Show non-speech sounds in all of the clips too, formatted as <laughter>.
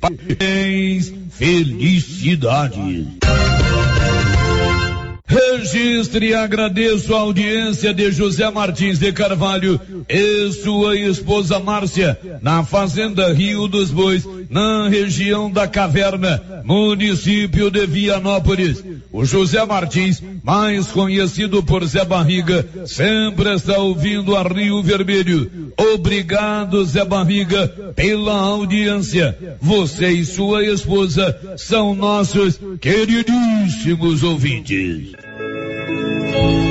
Parabéns, felicidades. Registre e agradeço a audiência de José Martins de Carvalho e sua esposa Márcia, na Fazenda Rio dos Bois, na região da Caverna, município de Vianópolis. O José Martins, mais conhecido por Zé Barriga, sempre está ouvindo a Rio Vermelho. Obrigado, Zé Barriga, pela audiência. Você e sua esposa são nossos queridíssimos ouvintes. Thank you.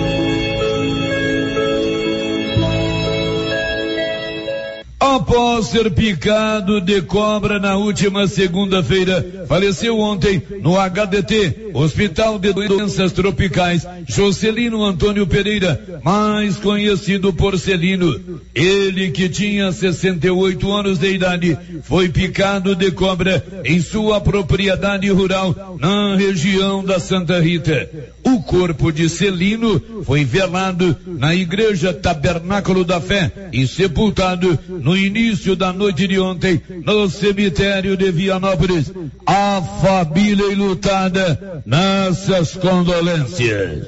Após ser picado de cobra na última segunda-feira, faleceu ontem no HDT, Hospital de Doenças Tropicais, Jocelino Antônio Pereira, mais conhecido por Celino. Ele que tinha 68 anos de idade, foi picado de cobra em sua propriedade rural na região da Santa Rita. O corpo de Celino foi velado na igreja Tabernáculo da Fé e sepultado no início da noite de ontem no cemitério de Vianópolis. A família enlutada, nossas condolências.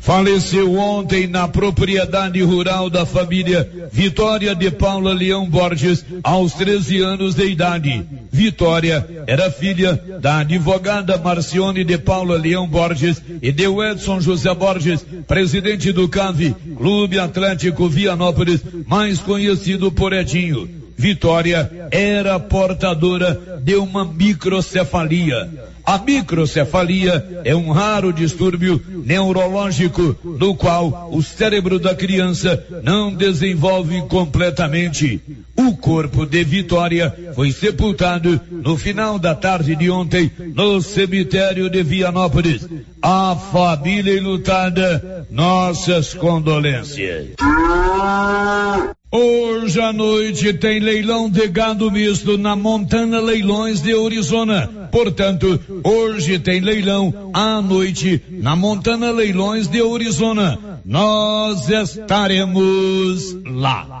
Faleceu ontem na propriedade rural da família Vitória de Paula Leão Borges, aos 13 anos de idade. Vitória era filha da advogada Marcione de Paula Leão Borges e de Edson José Borges, presidente do CAV, Clube Atlético Vianópolis, mais conhecido por Edinho. Vitória era portadora de uma microcefalia. A microcefalia é um raro distúrbio neurológico no qual o cérebro da criança não desenvolve completamente. O corpo de Vitória foi sepultado no final da tarde de ontem no cemitério de Vianópolis. A família enlutada, nossas condolências. Hoje à noite tem leilão de gado misto na Montana Leilões de Arizona. Portanto, hoje tem leilão à noite na Montana Leilões de Arizona. Nós estaremos lá.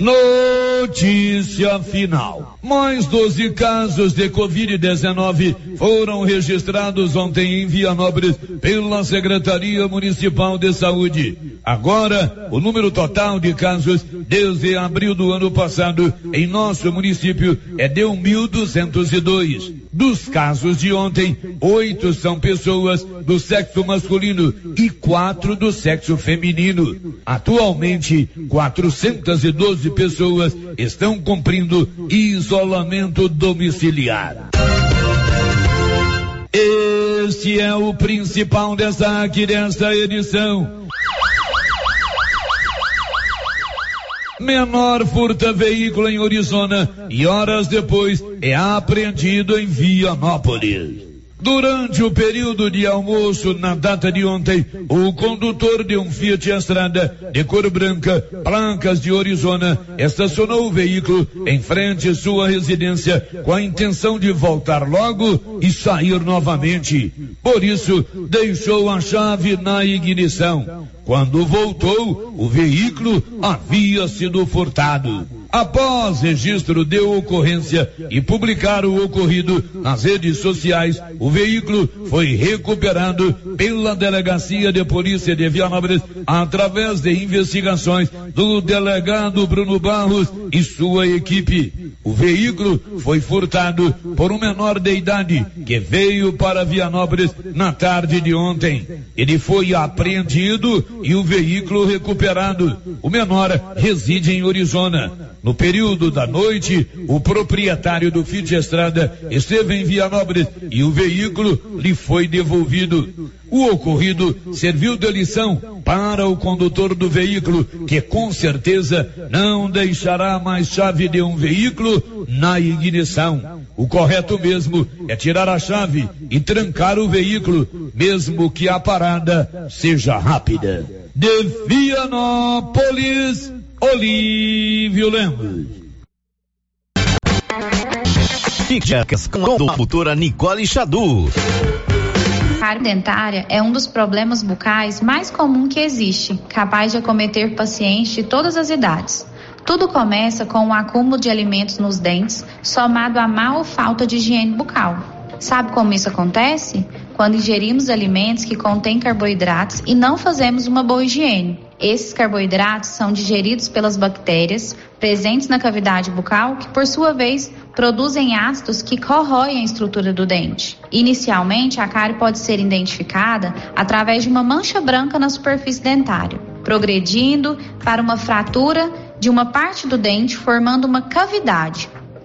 Notícia final. Mais 12 casos de Covid-19 foram registrados ontem em Vianópolis pela Secretaria Municipal de Saúde. Agora, o número total de casos desde abril do ano passado em nosso município é de 1.202. Dos casos de ontem, oito são pessoas do sexo masculino e quatro do sexo feminino. Atualmente, 412 pessoas estão cumprindo isolamento domiciliar. Este é o principal destaque desta edição. Menor furta veículo em Arizona e horas depois é apreendido em Vianópolis. Durante o período de almoço na data de ontem, o condutor de um Fiat Estrada de cor branca, placas de Arizona, estacionou o veículo em frente à sua residência com a intenção de voltar logo e sair novamente. Por isso, deixou a chave na ignição. Quando voltou, o veículo havia sido furtado. Após registro de ocorrência e publicar o ocorrido nas redes sociais, o veículo foi recuperado pela Delegacia de Polícia de Vianópolis através de investigações do delegado Bruno Barros e sua equipe. O veículo foi furtado por um menor de idade que veio para Vianópolis na tarde de ontem. Ele foi apreendido e o veículo recuperado. O menor reside em Arizona. No período da noite, o proprietário do Fiat Estrada esteve em Vianópolis e o veículo lhe foi devolvido. O ocorrido serviu de lição para o condutor do veículo, que com certeza não deixará mais chave de um veículo na ignição. O correto mesmo é tirar a chave e trancar o veículo, mesmo que a parada seja rápida. De Vianópolis, Olívio Lemos. Dicas com a doutora Nicole Xadu. Cárie dentária é um dos problemas bucais mais comum que existe, capaz de acometer pacientes de todas as idades. Tudo começa com o acúmulo de alimentos nos dentes, somado à má ou falta de higiene bucal. Sabe como isso acontece? Quando ingerimos alimentos que contêm carboidratos e não fazemos uma boa higiene. Esses carboidratos são digeridos pelas bactérias presentes na cavidade bucal, que por sua vez produzem ácidos que corroem a estrutura do dente. Inicialmente, a cárie pode ser identificada através de uma mancha branca na superfície dentária, progredindo para uma fratura de uma parte do dente, formando uma cavidade.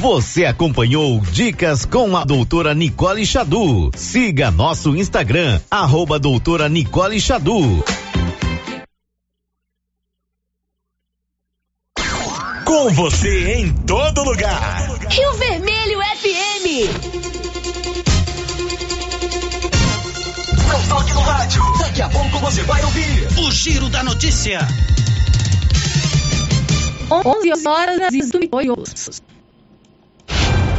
Você acompanhou Dicas com a doutora Nicole Xadu. Siga nosso Instagram, arroba doutora Nicole Xadu. Com você em todo lugar. Rio Vermelho FM. Não toque no rádio. Daqui a pouco você vai ouvir o Giro da Notícia. 11 horas e 2 minutos.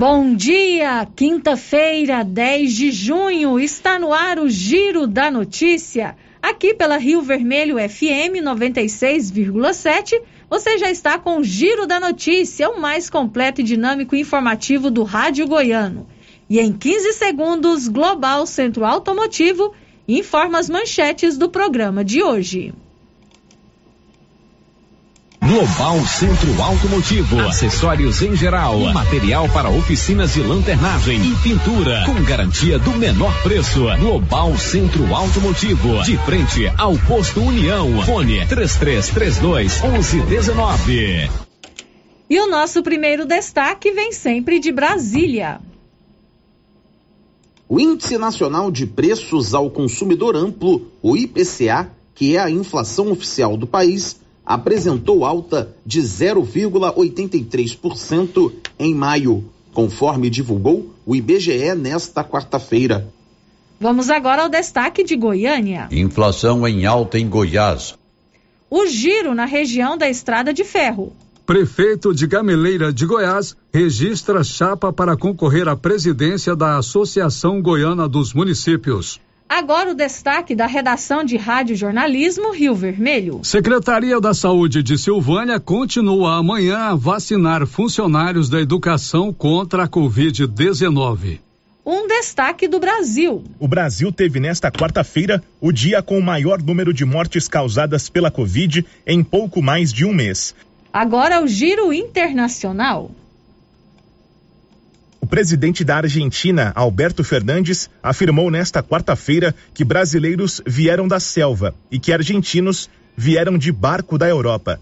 Bom dia, quinta-feira, 10 de junho, está no ar o Giro da Notícia. Aqui pela Rio Vermelho FM 96,7, você já está com o Giro da Notícia, o mais completo e dinâmico informativo do Rádio Goiano. E em 15 segundos, Global Centro Automotivo informa as manchetes do programa de hoje. Global Centro Automotivo, acessórios em geral, material para oficinas de lanternagem e pintura, com garantia do menor preço. Global Centro Automotivo, de frente ao posto União. Fone 3332 1119. E o nosso primeiro destaque vem sempre de Brasília. O Índice Nacional de Preços ao Consumidor Amplo, o IPCA, que é a inflação oficial do país, apresentou alta de 0,83% em maio, conforme divulgou o IBGE nesta quarta-feira. Vamos agora ao destaque de Goiânia. Inflação em alta em Goiás. O giro na região da Estrada de Ferro. Prefeito de Gameleira de Goiás registra chapa para concorrer à presidência da Associação Goiana dos Municípios. Agora o destaque da redação de Rádio Jornalismo Rio Vermelho. Secretaria da Saúde de Silvânia continua amanhã a vacinar funcionários da educação contra a Covid-19. Um destaque do Brasil. O Brasil teve nesta quarta-feira o dia com o maior número de mortes causadas pela Covid em pouco mais de um mês. Agora o giro internacional. Presidente da Argentina, Alberto Fernandes, afirmou nesta quarta-feira que brasileiros vieram da selva e que argentinos vieram de barco da Europa.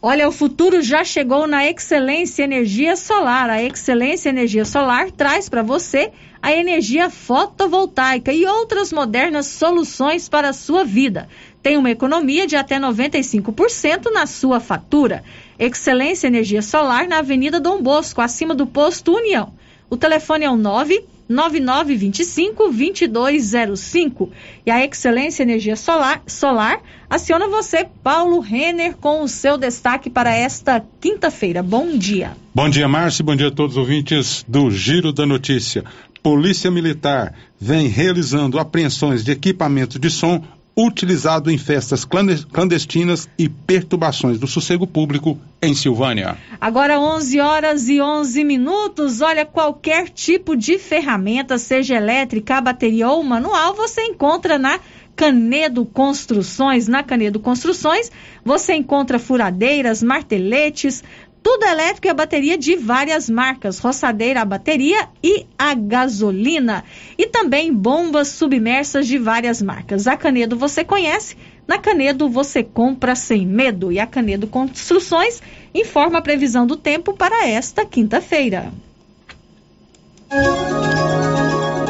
Olha, o futuro já chegou na Excelência Energia Solar. A Excelência Energia Solar traz para você a energia fotovoltaica e outras modernas soluções para a sua vida. Tem uma economia de até 95% na sua fatura. Excelência Energia Solar na Avenida Dom Bosco, acima do posto União. O telefone é o 9 9925 2205. E a Excelência Energia Solar, Solar aciona você, Paulo Renner, com o seu destaque para esta quinta-feira. Bom dia. Bom dia, Márcio. Bom dia a todos os ouvintes do Giro da Notícia. Polícia Militar vem realizando apreensões de equipamentos de som utilizado em festas clandestinas e perturbações do sossego público em Silvânia. Agora 11 horas e 11 minutos. Olha, qualquer tipo de ferramenta, seja elétrica, bateria ou manual, você encontra na Canedo Construções. Na Canedo Construções, você encontra furadeiras, marteletes, tudo elétrico e a bateria de várias marcas, roçadeira a bateria e a gasolina. E também bombas submersas de várias marcas. A Canedo você conhece, na Canedo você compra sem medo. E a Canedo Construções informa a previsão do tempo para esta quinta-feira.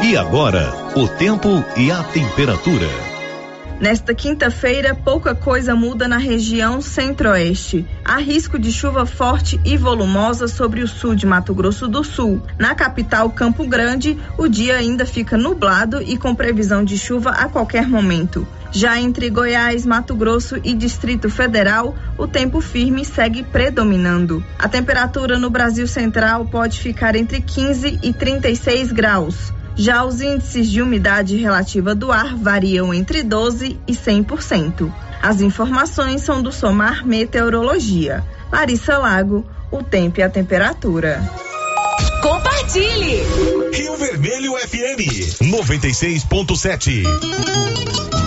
E agora, o tempo e a temperatura. Nesta quinta-feira, pouca coisa muda na região centro-oeste. Há risco de chuva forte e volumosa sobre o sul de Mato Grosso do Sul. Na capital Campo Grande, o dia ainda fica nublado e com previsão de chuva a qualquer momento. Já entre Goiás, Mato Grosso e Distrito Federal, o tempo firme segue predominando. A temperatura no Brasil Central pode ficar entre 15 e 36 graus. Já os índices de umidade relativa do ar variam entre 12% e 100%. As informações são do Somar Meteorologia. Larissa Lago, o tempo e a temperatura. Compartilhe! Rio Vermelho FM 96.7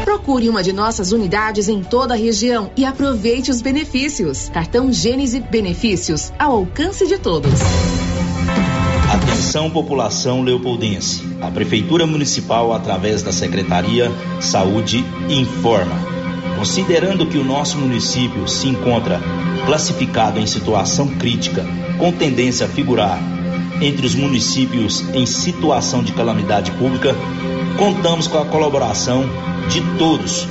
Procure uma de nossas unidades em toda a região e aproveite os benefícios. Cartão Gênese Benefícios ao alcance de todos. Atenção população leopoldense. A Prefeitura Municipal, através da Secretaria Saúde, informa. Considerando que o nosso município se encontra classificado em situação crítica, com tendência a figurar entre os municípios em situação de calamidade pública, contamos com a colaboração de todos,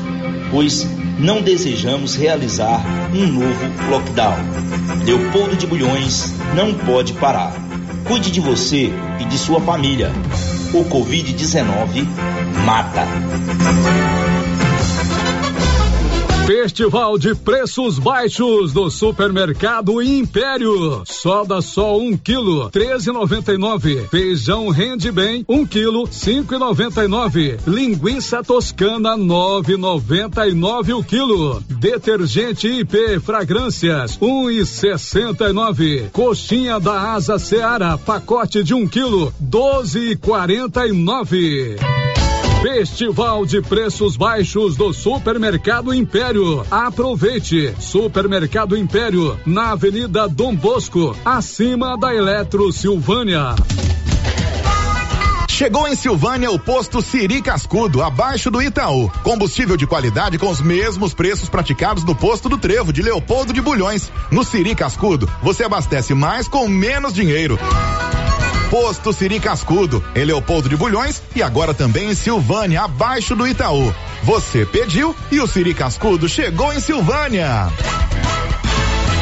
pois não desejamos realizar um novo lockdown. Leopoldo de Bulhões não pode parar. Cuide de você e de sua família. O Covid-19 mata. Festival de preços baixos do Supermercado Império. Soda só um quilo, treze noventa e nove. Feijão rende bem, um quilo, cinco e noventa e nove. Linguiça toscana, nove noventa e nove o quilo. Detergente IP Fragrâncias, um e sessenta e nove. Coxinha da Asa Seara, pacote de um quilo, doze e quarenta e nove. Festival de preços baixos do Supermercado Império. Aproveite! Supermercado Império, na Avenida Dom Bosco, acima da Eletro Silvânia. Chegou em Silvânia o posto Siri Cascudo, abaixo do Itaú. Combustível de qualidade com os mesmos preços praticados no posto do Trevo de Leopoldo de Bulhões. No Siri Cascudo, você abastece mais com menos dinheiro. Posto Siri Cascudo, em Leopoldo de Bulhões e agora também em Silvânia, abaixo do Itaú. Você pediu e o Siri Cascudo chegou em Silvânia.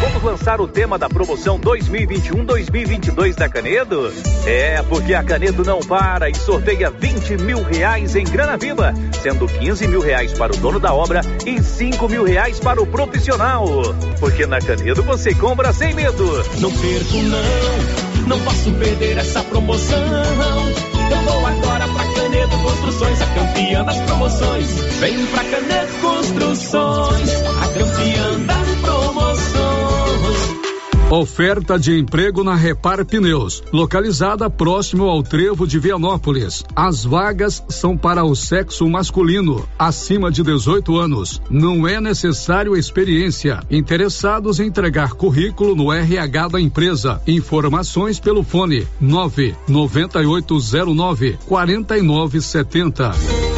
Vamos lançar o tema da promoção 2021-2022 da Canedo? É, porque a Canedo não para e sorteia 20 mil reais em grana viva, sendo 15 mil reais para o dono da obra e 5 mil reais para o profissional. Porque na Canedo você compra sem medo. Não perco não, não posso perder essa promoção. Eu vou agora pra Canedo Construções, a campeã das promoções. Vem pra Canedo Construções, a campeã das Oferta de emprego na Repar Pneus, localizada próximo ao trevo de Vianópolis. As vagas são para o sexo masculino, acima de 18 anos. Não é necessário experiência. Interessados em entregar currículo no RH da empresa. Informações pelo fone 99809 4970.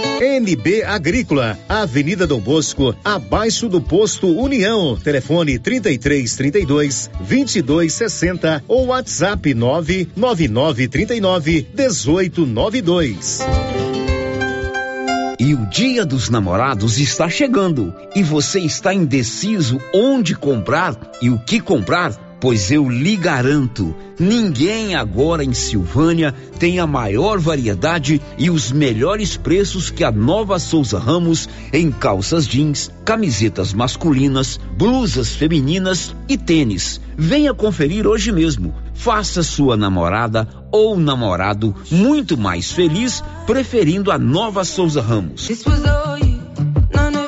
NB Agrícola, Avenida Dom Bosco, abaixo do posto União. Telefone 33 32 22 60 ou WhatsApp 999 39 18 92. E o Dia dos Namorados está chegando e você está indeciso onde comprar e o que comprar? Pois eu lhe garanto, ninguém agora em Silvânia tem a maior variedade e os melhores preços que a Nova Souza Ramos em calças jeans, camisetas masculinas, blusas femininas e tênis. Venha conferir hoje mesmo. Faça sua namorada ou namorado muito mais feliz preferindo a Nova Souza Ramos.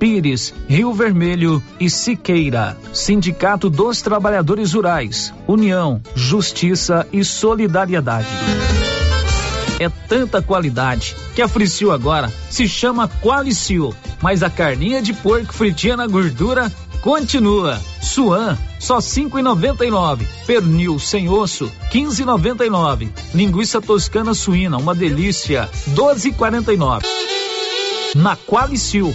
Pires, Rio Vermelho e Siqueira. Sindicato dos Trabalhadores Rurais, União, Justiça e Solidariedade. É tanta qualidade que a Fricil agora se chama Qualicil, mas a carninha de porco fritinha na gordura continua. Suan, só cinco e noventa e nove. Pernil sem osso, quinze e noventa e nove. Linguiça toscana suína, uma delícia, doze e quarenta e nove na Qualicil,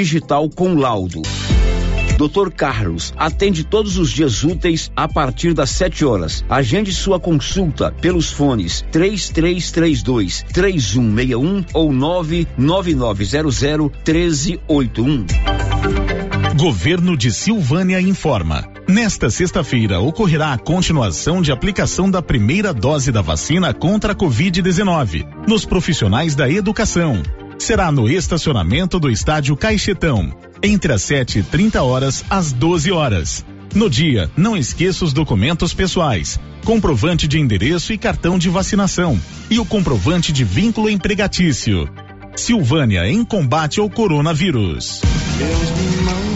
digital com laudo. Dr. Carlos atende todos os dias úteis a partir das 7 horas. Agende sua consulta pelos fones 3332 3161 ou 99900 1381. Governo de Silvânia informa. Nesta sexta-feira ocorrerá a continuação de aplicação da primeira dose da vacina contra a Covid-19 nos profissionais da educação. Será no estacionamento do estádio Caixetão, entre as 7 e 30 horas às 12 horas. No dia, não esqueça os documentos pessoais, comprovante de endereço e cartão de vacinação e o comprovante de vínculo empregatício. Silvânia em combate ao coronavírus. Deus me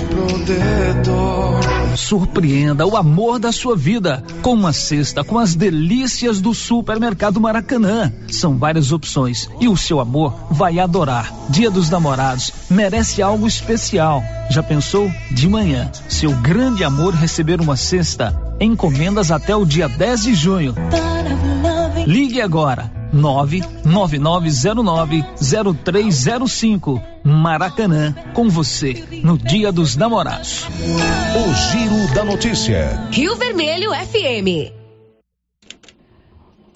protetor. Surpreenda o amor da sua vida com uma cesta com as delícias do supermercado Maracanã. São várias opções e o seu amor vai adorar. Dia dos Namorados merece algo especial. Já pensou? De manhã, seu grande amor receber uma cesta. Encomendas até o dia 10 de junho. Ligue agora 999090305. Maracanã, com você, no Dia dos Namorados. O Giro da Notícia. Rio Vermelho FM.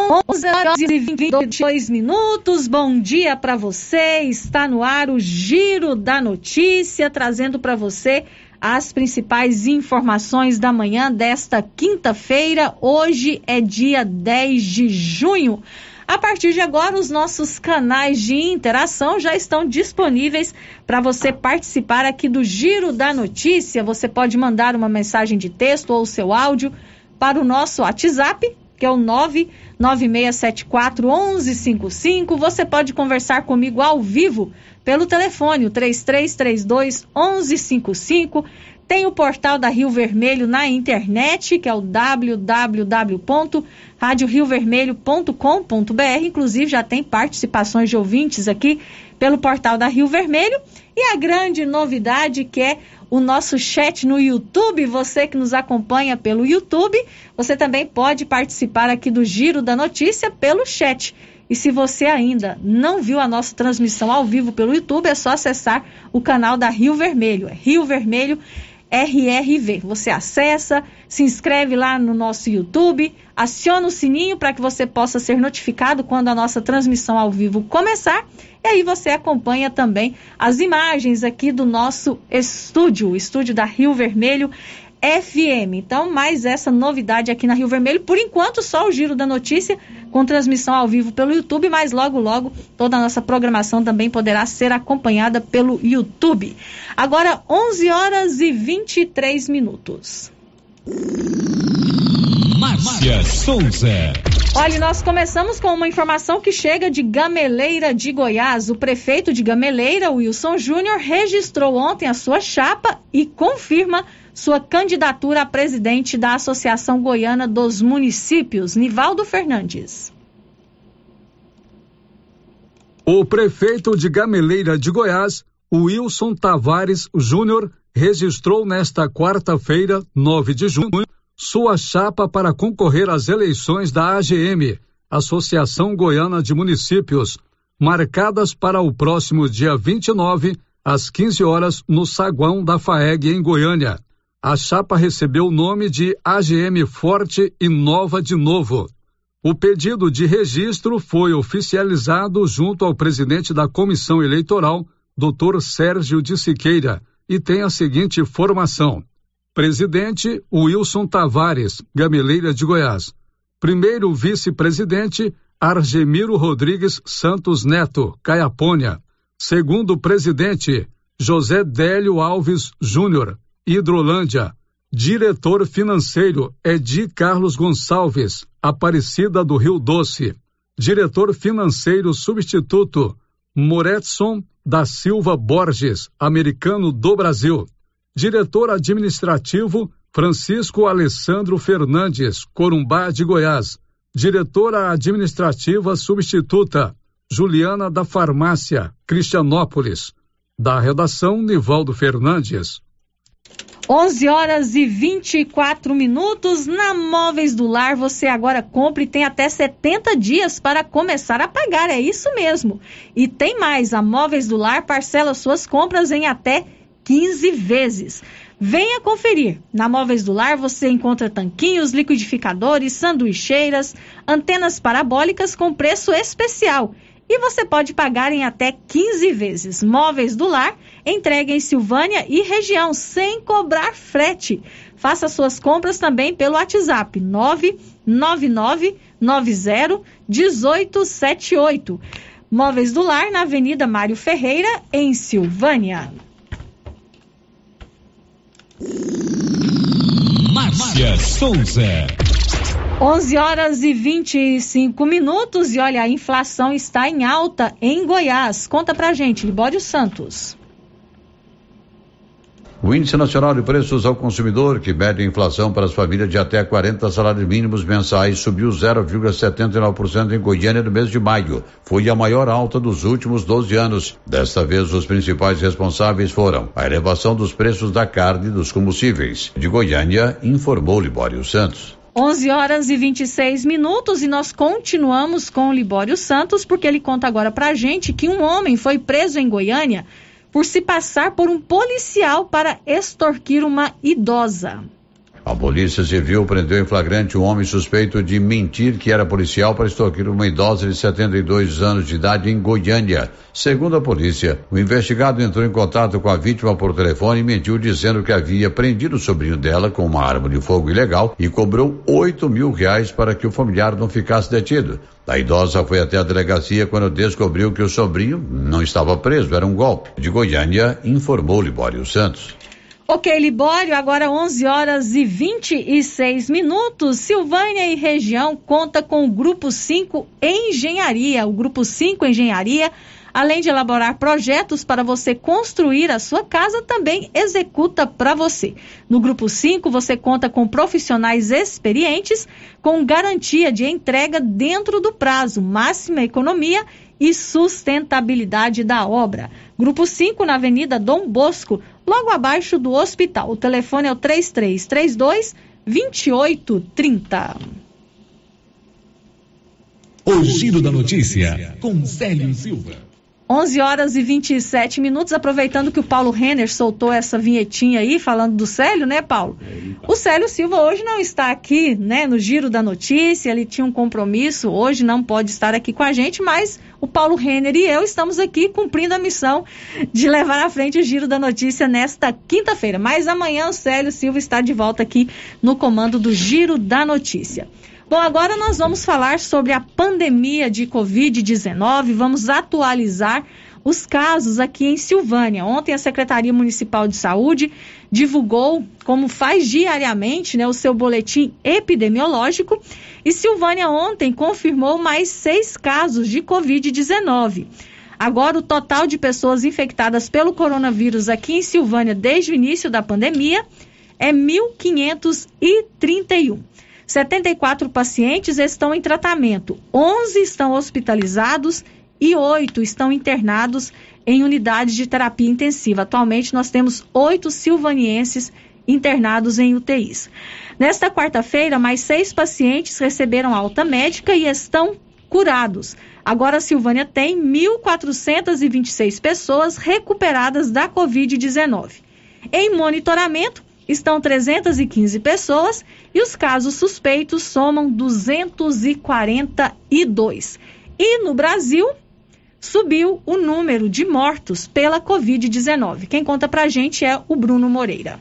11 horas e 22 minutos. Bom dia para você. Está no ar o Giro da Notícia, trazendo para você as principais informações da manhã desta quinta-feira. Hoje é dia 10 de junho. A partir de agora, os nossos canais de interação já estão disponíveis para você participar aqui do Giro da Notícia. Você pode mandar uma mensagem de texto ou seu áudio para o nosso WhatsApp, que é o 99674 1155. Você pode conversar comigo ao vivo pelo telefone, o 3332 1155. Tem o portal da Rio Vermelho na internet, que é o www.radioriovermelho.com.br. Inclusive, já tem participações de ouvintes aqui pelo portal da Rio Vermelho. E a grande novidade que é o nosso chat no YouTube. Você que nos acompanha pelo YouTube, você também pode participar aqui do Giro da Notícia pelo chat. E se você ainda não viu a nossa transmissão ao vivo pelo YouTube, é só acessar o canal da Rio Vermelho. É Rio Vermelho RRV. Você acessa, se inscreve lá no nosso YouTube, aciona o sininho para que você possa ser notificado quando a nossa transmissão ao vivo começar. E aí você acompanha também as imagens aqui do nosso estúdio, o estúdio da Rio Vermelho FM. Então, mais essa novidade aqui na Rio Vermelho. Por enquanto, só o giro da notícia com transmissão ao vivo pelo YouTube, mas logo, logo, toda a nossa programação também poderá ser acompanhada pelo YouTube. Agora, 11 horas e 23 minutos. Márcia Souza. Olha, nós começamos com uma informação que chega de Gameleira de Goiás. O prefeito de Gameleira, Wilson Júnior, registrou ontem a sua chapa e confirma sua candidatura a presidente da Associação Goiana dos Municípios, Nivaldo Fernandes. O prefeito de Gameleira de Goiás, Wilson Tavares Júnior, registrou nesta quarta-feira, 9 de junho, sua chapa para concorrer às eleições da AGM, Associação Goiana de Municípios, marcadas para o próximo dia 29, às 15 horas, no saguão da FAEG em Goiânia a chapa recebeu o nome de AGM Forte e Nova de Novo. O pedido de registro foi oficializado junto ao presidente da comissão eleitoral, Dr. Sérgio de Siqueira, e tem a seguinte formação: presidente Wilson Tavares, Gameleira de Goiás. Primeiro vice-presidente Argemiro Rodrigues Santos Neto, Caiapônia. Segundo presidente José Délio Alves Júnior, Hidrolândia. Diretor financeiro Edi Carlos Gonçalves, Aparecida do Rio Doce. Diretor financeiro substituto Moretson da Silva Borges, americano do Brasil. Diretor administrativo Francisco Alessandro Fernandes, Corumbá de Goiás. Diretora administrativa substituta Juliana da Farmácia, Cristianópolis. Da redação Nivaldo Fernandes. 11 horas e 24 minutos. Na Móveis do Lar, você agora compra e tem até 70 dias para começar a pagar. É isso mesmo. E tem mais: a Móveis do Lar parcela suas compras em até 15 vezes. Venha conferir. Na Móveis do Lar você encontra tanquinhos, liquidificadores, sanduicheiras, antenas parabólicas com preço especial. E você pode pagar em até 15 vezes. Móveis do Lar, entregue em Silvânia e região, sem cobrar frete. Faça suas compras também pelo WhatsApp 99990 1878. Móveis do Lar, na Avenida Mário Ferreira, em Silvânia. Márcia Souza. 11 horas e 25 minutos e olha, a inflação está em alta em Goiás. Conta pra gente, Libório Santos. O Índice Nacional de Preços ao Consumidor, que mede a inflação para as famílias de até 40 salários mínimos mensais, subiu 0,79% em Goiânia no mês de maio. Foi a maior alta dos últimos 12 anos. Desta vez, os principais responsáveis foram a elevação dos preços da carne e dos combustíveis. De Goiânia, informou Libório Santos. 11 horas e 26 minutos e nós continuamos com o Libório Santos, porque ele conta agora pra gente que um homem foi preso em Goiânia por se passar por um policial para extorquir uma idosa. A Polícia Civil prendeu em flagrante um homem suspeito de mentir que era policial para extorquir uma idosa de 72 anos de idade em Goiânia. Segundo a polícia, o investigado entrou em contato com a vítima por telefone e mentiu dizendo que havia prendido o sobrinho dela com uma arma de fogo ilegal e cobrou 8 mil reais para que o familiar não ficasse detido. A idosa foi até a delegacia quando descobriu que o sobrinho não estava preso, era um golpe. De Goiânia, informou Libório Santos. Ok, Libório, agora 11 horas e 26 minutos. Silvânia e região conta com o Grupo 5 Engenharia. O Grupo 5 Engenharia, além de elaborar projetos para você construir a sua casa, também executa para você. No Grupo 5, você conta com profissionais experientes, com garantia de entrega dentro do prazo, máxima economia e sustentabilidade da obra. Grupo 5, na Avenida Dom Bosco, logo abaixo do hospital. O telefone é o 3332 2830. O Giro da Notícia, com Célio Silva. 11 horas e 27 minutos, aproveitando que o Paulo Renner soltou essa vinhetinha aí, falando do Célio, né, Paulo? O Célio Silva hoje não está aqui, né, no Giro da Notícia, ele tinha um compromisso, hoje não pode estar aqui com a gente, mas o Paulo Renner e eu estamos aqui cumprindo a missão de levar à frente o Giro da Notícia nesta quinta-feira. Mas amanhã o Célio Silva está de volta aqui no comando do Giro da Notícia. Bom, agora nós vamos falar sobre a pandemia de Covid-19. Vamos atualizar os casos aqui em Silvânia. Ontem a Secretaria Municipal de Saúde divulgou, como faz diariamente, né, o seu boletim epidemiológico. E Silvânia ontem confirmou mais seis casos de Covid-19. Agora, o total de pessoas infectadas pelo coronavírus aqui em Silvânia desde o início da pandemia é 1.531. 74 pacientes estão em tratamento, 11 estão hospitalizados e 8 estão internados em unidades de terapia intensiva. Atualmente, nós temos oito silvanienses internados em UTIs. Nesta quarta-feira, mais seis pacientes receberam alta médica e estão curados. Agora, a Silvânia tem 1.426 pessoas recuperadas da Covid-19. Em monitoramento, estão 315 pessoas e os casos suspeitos somam 242. E no Brasil, subiu o número de mortos pela Covid-19. Quem conta pra gente é o Bruno Moreira.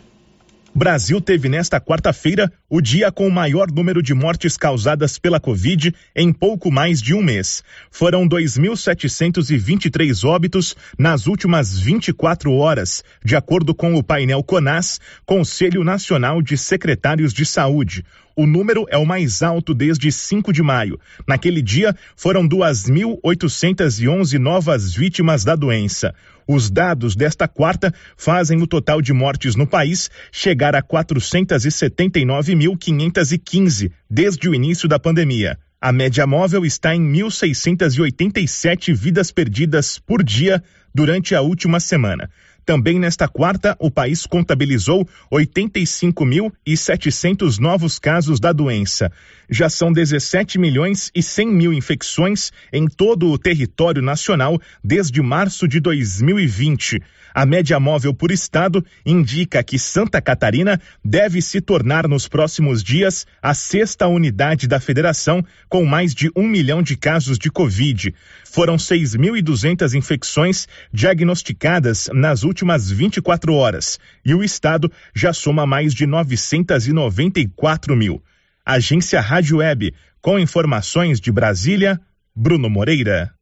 Brasil teve nesta quarta-feira o dia com o maior número de mortes causadas pela Covid em pouco mais de um mês. Foram 2.723 óbitos nas últimas 24 horas, de acordo com o painel CONAS, Conselho Nacional de Secretários de Saúde. O número é o mais alto desde 5 de maio. Naquele dia, foram 2.811 novas vítimas da doença. Os dados desta quarta fazem o total de mortes no país chegar a 479.515 desde o início da pandemia. A média móvel está em 1.687 vidas perdidas por dia durante a última semana. Também nesta quarta, o país contabilizou 85.700 novos casos da doença. Já são 17 milhões e 100 mil infecções em todo o território nacional desde março de 2020. A média móvel por estado indica que Santa Catarina deve se tornar nos próximos dias a sexta unidade da federação com mais de um milhão de casos de Covid. Foram 6.200 infecções diagnosticadas nas últimas 24 horas e o estado já soma mais de 994 mil. Agência Rádio Web, com informações de Brasília, Bruno Moreira.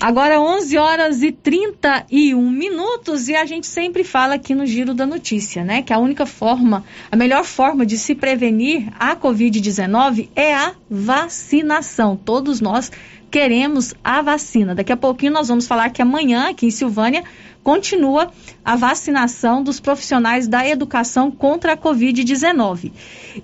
Agora 11 horas e 31 minutos e a gente sempre fala aqui no Giro da Notícia, né? Que a única forma, a melhor forma de se prevenir a Covid-19 é a vacinação. Todos nós queremos a vacina. Daqui a pouquinho nós vamos falar que amanhã, aqui em Silvânia, continua a vacinação dos profissionais da educação contra a Covid-19.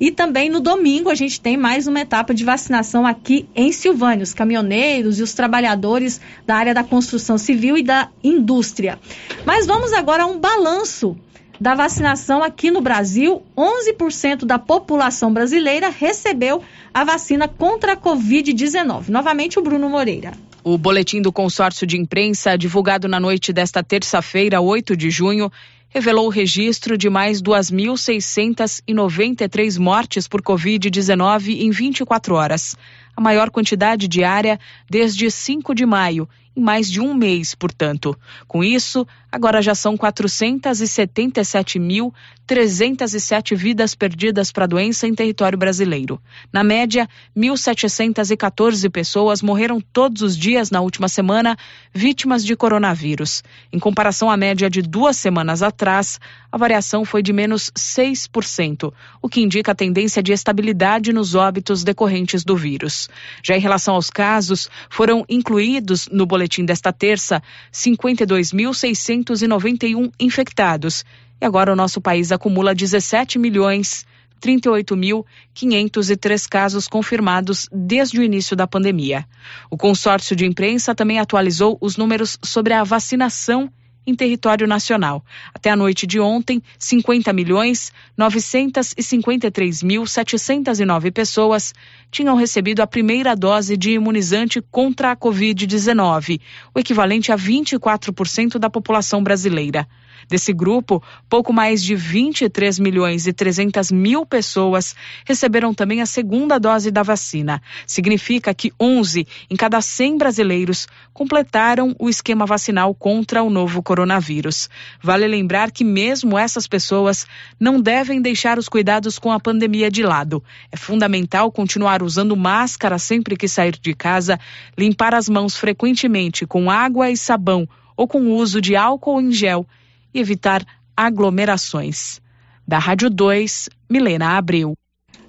E também no domingo a gente tem mais uma etapa de vacinação aqui em Silvânia, os caminhoneiros e os trabalhadores da área da construção civil e da indústria. Mas vamos agora a um balanço da vacinação aqui no Brasil, 11% da população brasileira recebeu a vacina contra a Covid-19. Novamente, o Bruno Moreira. O boletim do consórcio de imprensa, divulgado na noite desta terça-feira, 8 de junho, revelou o registro de mais 2.693 mortes por Covid-19 em 24 horas, a maior quantidade diária desde 5 de maio em mais de um mês, portanto. Com isso, agora já são 477.307 vidas perdidas para a doença em território brasileiro. Na média, 1.714 pessoas morreram todos os dias na última semana vítimas de coronavírus. Em comparação à média de duas semanas atrás, a variação foi de menos 6%, o que indica a tendência de estabilidade nos óbitos decorrentes do vírus. Já em relação aos casos, foram incluídos no boletim desta terça 52.691 infectados. E agora o nosso país acumula 17 milhões 38.503 casos confirmados desde o início da pandemia. O consórcio de imprensa também atualizou os números sobre a vacinação em território nacional. Até a noite de ontem, 50 milhões 953 mil 709 pessoas tinham recebido a primeira dose de imunizante contra a Covid-19, o equivalente a 24% da população brasileira. Desse grupo, pouco mais de 23 milhões e 300 mil pessoas receberam também a segunda dose da vacina. Significa que 11 em cada 100 brasileiros completaram o esquema vacinal contra o novo coronavírus. Vale lembrar que mesmo essas pessoas não devem deixar os cuidados com a pandemia de lado. É fundamental continuar usando máscara sempre que sair de casa, limpar as mãos frequentemente com água e sabão ou com o uso de álcool em gel e evitar aglomerações. Da Rádio 2, Milena Abreu.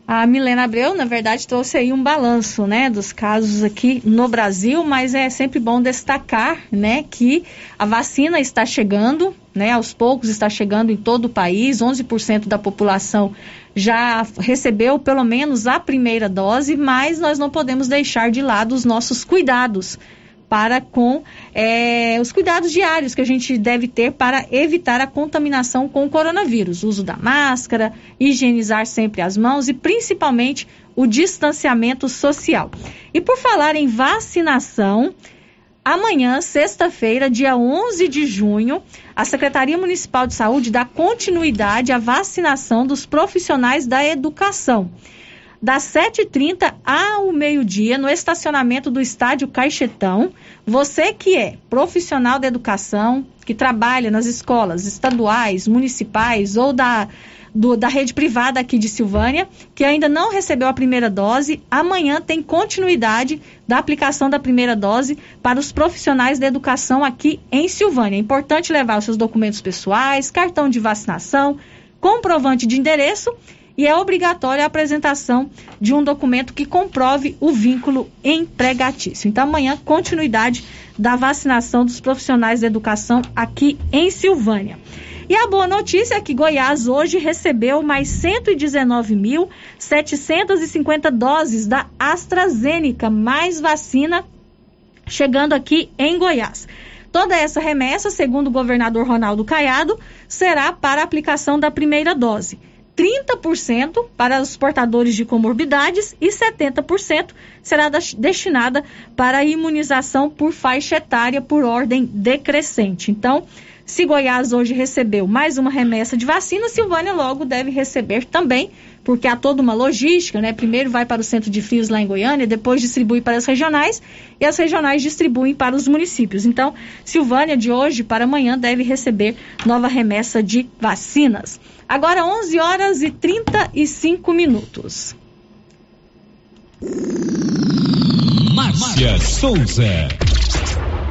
A Milena Abreu, na verdade, trouxe aí um balanço, né, dos casos aqui no Brasil, mas é sempre bom destacar, né, que a vacina está chegando, né, aos poucos está chegando em todo o país, 11% da população já recebeu pelo menos a primeira dose, mas nós não podemos deixar de lado os nossos cuidados para com é, os cuidados diários que a gente deve ter para evitar a contaminação com o coronavírus. Uso da máscara, higienizar sempre as mãos e principalmente o distanciamento social. E por falar em vacinação, amanhã, sexta-feira, dia 11 de junho, a Secretaria Municipal de Saúde dá continuidade à vacinação dos profissionais da educação das 7h30 ao meio-dia, no estacionamento do estádio Caixetão. Você que é profissional da educação, que trabalha nas escolas estaduais, municipais ou da, do, da rede privada aqui de Silvânia, que ainda não recebeu a primeira dose, amanhã tem continuidade da aplicação da primeira dose para os profissionais da educação aqui em Silvânia. É importante levar os seus documentos pessoais, cartão de vacinação, comprovante de endereço e é obrigatória a apresentação de um documento que comprove o vínculo empregatício. Então, amanhã, continuidade da vacinação dos profissionais da educação aqui em Silvânia. E a boa notícia é que Goiás hoje recebeu mais 119.750 doses da AstraZeneca, mais vacina chegando aqui em Goiás. Toda essa remessa, segundo o governador Ronaldo Caiado, será para aplicação da primeira dose. 30% para os portadores de comorbidades e 70% será destinada para imunização por faixa etária por ordem decrescente. Então, Se Goiás hoje recebeu mais uma remessa de vacina, Silvânia logo deve receber também, porque há toda uma logística, né? Primeiro vai para o centro de frios lá em Goiânia, depois distribui para as regionais e as regionais distribuem para os municípios. Então, Silvânia de hoje para amanhã deve receber nova remessa de vacinas. Agora 11 horas e 35 minutos. Márcia Souza.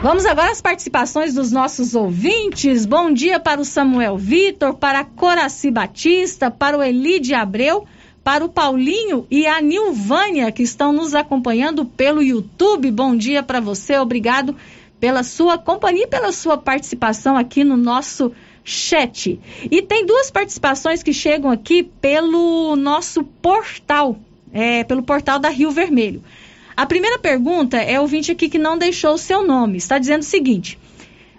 Vamos agora às participações dos nossos ouvintes. Bom dia para o Samuel Vitor, para a Coraci Batista, para o Elide Abreu, para o Paulinho e a Nilvânia, que estão nos acompanhando pelo YouTube. Bom dia para você, obrigado pela sua companhia e pela sua participação aqui no nosso chat. E tem duas participações que chegam aqui pelo nosso portal, é, pelo portal da Rio Vermelho. A primeira pergunta é o ouvinte aqui que não deixou o seu nome. Está dizendo o seguinte: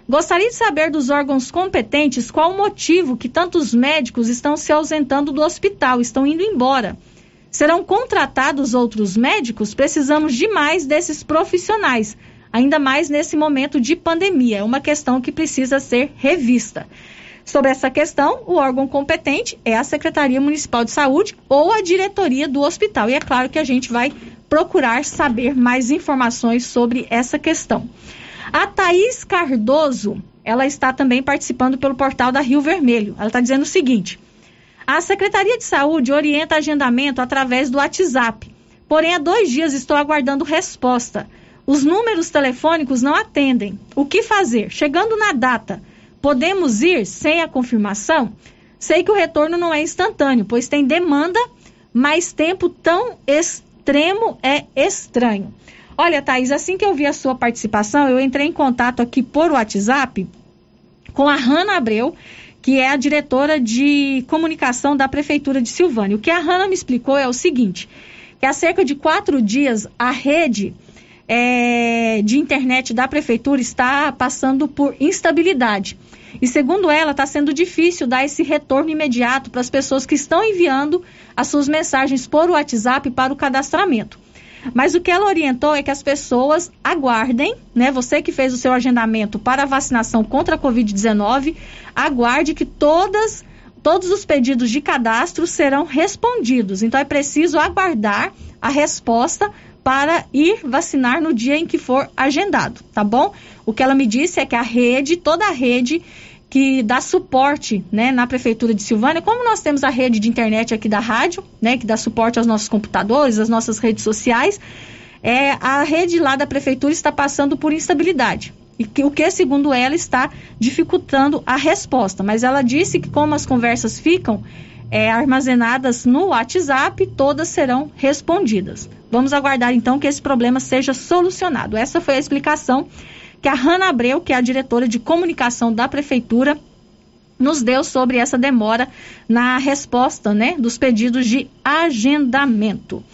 Gostaria de saber dos órgãos competentes qual o motivo que tantos médicos estão se ausentando do hospital, estão indo embora. Serão contratados outros médicos? Precisamos demais desses profissionais, ainda mais nesse momento de pandemia. É uma questão que precisa ser revista. Sobre essa questão, o órgão competente é a Secretaria Municipal de Saúde ou a diretoria do hospital. E é claro que a gente vai procurar saber mais informações sobre essa questão. A Thaís Cardoso, ela está também participando pelo portal da Rio Vermelho. Ela está dizendo o seguinte: a Secretaria de Saúde orienta agendamento através do WhatsApp. Porém, há dois dias estou aguardando resposta. Os números telefônicos não atendem. O que fazer? Chegando na data, podemos ir sem a confirmação? Sei que o retorno não é instantâneo, pois tem demanda, mas tempo tão extremo é estranho. Olha, Thaís, assim que eu vi a sua participação, eu entrei em contato aqui por WhatsApp com a Hanna Abreu, que é a diretora de comunicação da Prefeitura de Silvânia. O que a Hanna me explicou é o seguinte: que há cerca de quatro dias a rede é, de internet da Prefeitura está passando por instabilidade. E segundo ela, está sendo difícil dar esse retorno imediato para as pessoas que estão enviando as suas mensagens por WhatsApp para o cadastramento. Mas o que ela orientou é que as pessoas aguardem, né? Você que fez o seu agendamento para a vacinação contra a Covid-19, aguarde que todas todos os pedidos de cadastro serão respondidos. Então é preciso aguardar a resposta para ir vacinar no dia em que for agendado, tá bom? O que ela me disse é que a rede, toda a rede que dá suporte né, na Prefeitura de Silvânia, como nós temos a rede de internet aqui da rádio, né, que dá suporte aos nossos computadores, às nossas redes sociais, é, a rede lá da Prefeitura está passando por instabilidade. E que, o que, segundo ela, está dificultando a resposta. Mas ela disse que, como as conversas ficam é, armazenadas no WhatsApp, todas serão respondidas. Vamos aguardar então que esse problema seja solucionado. Essa foi a explicação que a Hanna Abreu, que é a diretora de comunicação da prefeitura, nos deu sobre essa demora na resposta, né, dos pedidos de agendamento.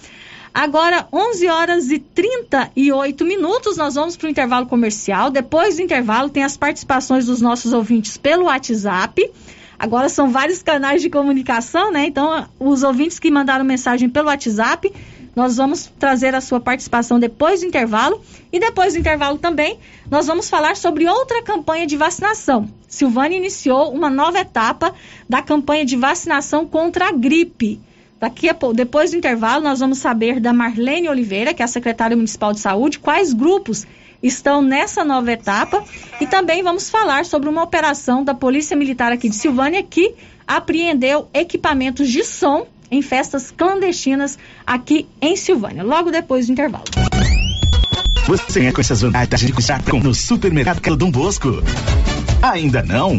Agora, 11 horas e 38 minutos, nós vamos para o intervalo comercial. Depois do intervalo, tem as participações dos nossos ouvintes pelo WhatsApp. Agora são vários canais de comunicação, né? Então, os ouvintes que mandaram mensagem pelo WhatsApp nós vamos trazer a sua participação depois do intervalo e depois do intervalo também nós vamos falar sobre outra campanha de vacinação. Silvânia iniciou uma nova etapa da campanha de vacinação contra a gripe. Daqui a depois do intervalo, nós vamos saber da Marlene Oliveira, que é a secretária municipal de saúde, quais grupos estão nessa nova etapa e também vamos falar sobre uma operação da Polícia Militar aqui de Silvânia que apreendeu equipamentos de som em festas clandestinas aqui em Silvânia, logo depois do intervalo. Você é com essas vantagens de custar no supermercado Dom Bosco? Ainda não?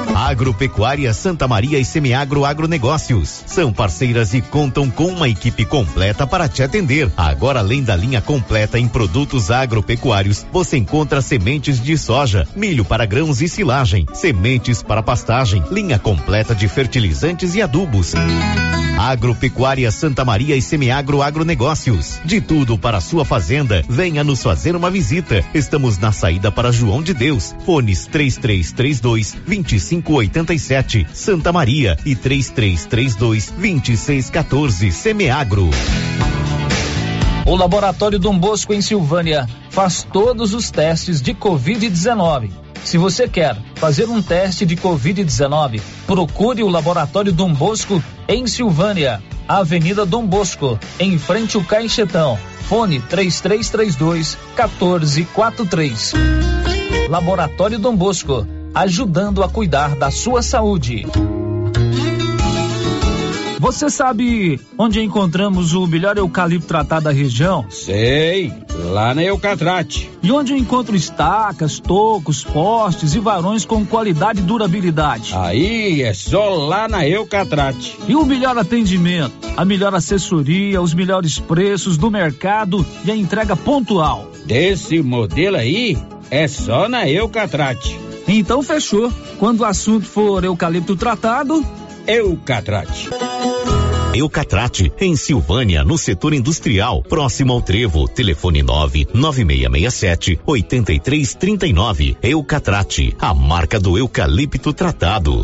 Agropecuária Santa Maria e Semiagro Agronegócios. São parceiras e contam com uma equipe completa para te atender. Agora, além da linha completa em produtos agropecuários, você encontra sementes de soja, milho para grãos e silagem, sementes para pastagem, linha completa de fertilizantes e adubos. Agropecuária Santa Maria e Semiagro Agronegócios. De tudo para sua fazenda, venha nos fazer uma visita. Estamos na saída para João de Deus. Fones 3332 2587 Santa Maria e 3332 2614 Semiagro. O Laboratório Dom Bosco em Silvânia faz todos os testes de Covid-19. Se você quer fazer um teste de Covid-19, procure o Laboratório Dom Bosco em Silvânia, Avenida Dom Bosco, em frente ao Caixetão. Fone 3332 1443. Laboratório Dom Bosco, ajudando a cuidar da sua saúde. Você sabe onde encontramos o melhor eucalipto tratado da região? Sei, lá na Eucatrate. E onde eu encontro estacas, tocos, postes e varões com qualidade e durabilidade? Aí é só lá na Eucatrate. E o melhor atendimento, a melhor assessoria, os melhores preços do mercado e a entrega pontual. Desse modelo aí, é só na Eucatrate. Então fechou. Quando o assunto for eucalipto tratado, Eucatrate. Eucatrate, em Silvânia, no setor industrial, próximo ao Trevo. Telefone 9 9667 8339. Eucatrate, a marca do eucalipto tratado.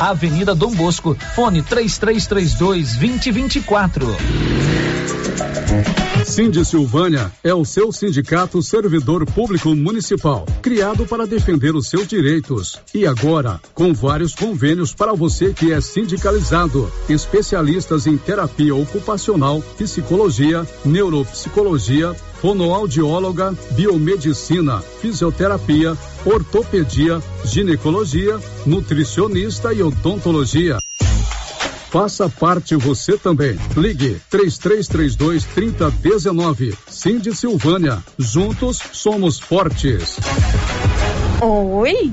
Avenida Dom Bosco, fone 3332 2024. Cindy Silvânia é o seu sindicato servidor público municipal, criado para defender os seus direitos. E agora, com vários convênios para você que é sindicalizado, especialistas em terapia ocupacional, psicologia, neuropsicologia, fonoaudióloga, biomedicina, fisioterapia, ortopedia, ginecologia, nutricionista e odontologia. Faça parte você também. Ligue 3332 3019. Cindy Silvânia. Juntos somos fortes. Oi?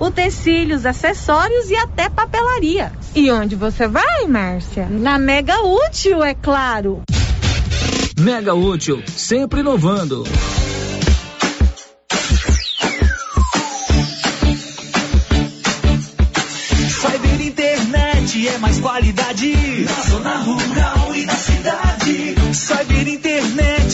utensílios, acessórios e até papelaria. E onde você vai, Márcia? Na Mega Útil, é claro. Mega Útil, sempre inovando. Cyber Internet é mais qualidade na zona rural e na cidade. Cyber Internet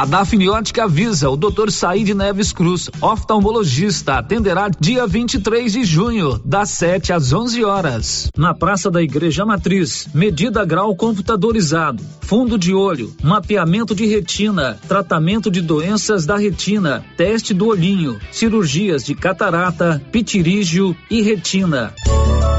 A Dafniótica avisa o Dr. Said Neves Cruz, oftalmologista, atenderá dia 23 de junho, das 7 às 11 horas, na Praça da Igreja Matriz. Medida grau computadorizado, fundo de olho, mapeamento de retina, tratamento de doenças da retina, teste do olhinho, cirurgias de catarata, pitirígio e retina.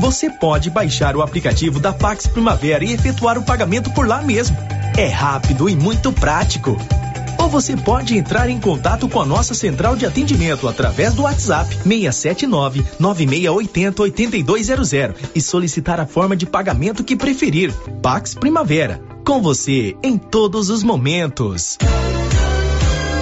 Você pode baixar o aplicativo da Pax Primavera e efetuar o pagamento por lá mesmo. É rápido e muito prático. Ou você pode entrar em contato com a nossa central de atendimento através do WhatsApp 679 9680 8200 e solicitar a forma de pagamento que preferir. Pax Primavera. Com você em todos os momentos.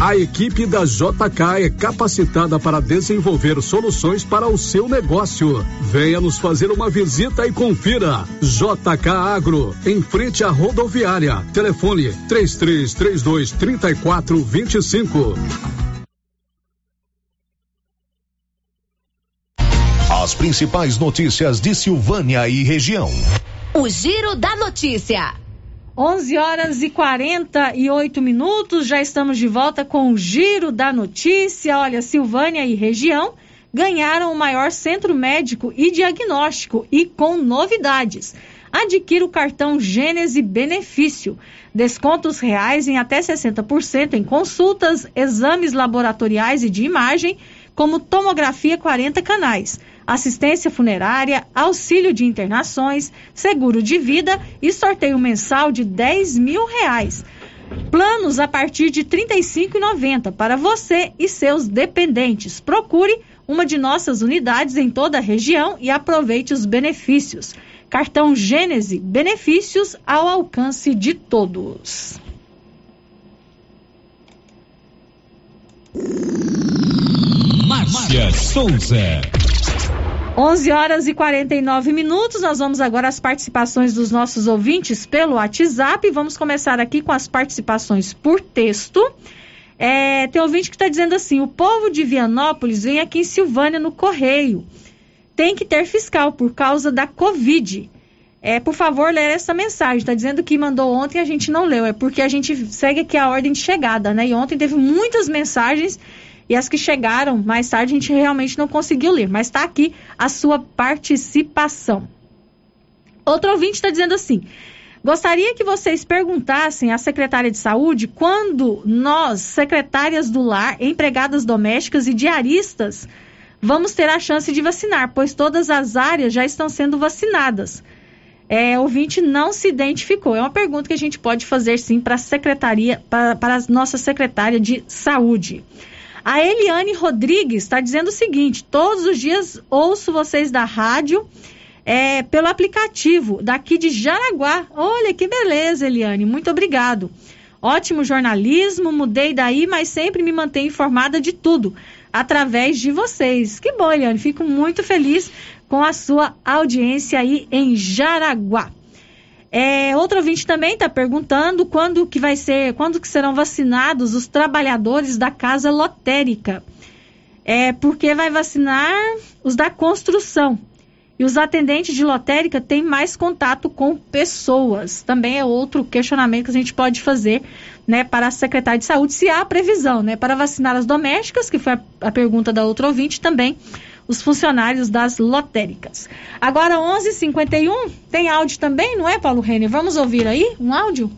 A equipe da JK é capacitada para desenvolver soluções para o seu negócio. Venha nos fazer uma visita e confira. JK Agro, em frente à rodoviária. Telefone 3332 3425. As principais notícias de Silvânia e região. O Giro da Notícia. 11 horas e 48 minutos, já estamos de volta com o Giro da Notícia. Olha, Silvânia e região ganharam o maior centro médico e diagnóstico e com novidades. Adquira o cartão Gênese Benefício. Descontos reais em até 60% em consultas, exames laboratoriais e de imagem, como tomografia 40 canais assistência funerária, auxílio de internações, seguro de vida e sorteio mensal de 10 mil reais. Planos a partir de R$ 35,90 para você e seus dependentes. Procure uma de nossas unidades em toda a região e aproveite os benefícios. Cartão Gênese, benefícios ao alcance de todos. Márcia Souza. 11 horas e 49 minutos. Nós vamos agora às participações dos nossos ouvintes pelo WhatsApp. Vamos começar aqui com as participações por texto. É, tem ouvinte que está dizendo assim: o povo de Vianópolis vem aqui em Silvânia no correio. Tem que ter fiscal por causa da Covid. É, por favor, ler essa mensagem. Está dizendo que mandou ontem a gente não leu. É porque a gente segue aqui a ordem de chegada, né? E ontem teve muitas mensagens e as que chegaram mais tarde a gente realmente não conseguiu ler, mas está aqui a sua participação. Outro ouvinte está dizendo assim: gostaria que vocês perguntassem à secretária de saúde quando nós, secretárias do lar, empregadas domésticas e diaristas, vamos ter a chance de vacinar, pois todas as áreas já estão sendo vacinadas. É, ouvinte não se identificou. É uma pergunta que a gente pode fazer sim para a secretaria, para, para a nossa secretária de saúde. A Eliane Rodrigues está dizendo o seguinte: todos os dias ouço vocês da rádio é, pelo aplicativo daqui de Jaraguá. Olha que beleza, Eliane. Muito obrigado. Ótimo jornalismo, mudei daí, mas sempre me mantenho informada de tudo através de vocês. Que bom, Eliane. Fico muito feliz com a sua audiência aí em Jaraguá. É, outro ouvinte também está perguntando quando que vai ser, quando que serão vacinados os trabalhadores da casa lotérica. É porque vai vacinar os da construção. E os atendentes de lotérica têm mais contato com pessoas. Também é outro questionamento que a gente pode fazer né, para a secretária de saúde, se há previsão né, para vacinar as domésticas, que foi a, a pergunta da outra ouvinte, também os funcionários das lotéricas. Agora, 11:51 h 51 tem áudio também, não é, Paulo Renner? Vamos ouvir aí um áudio?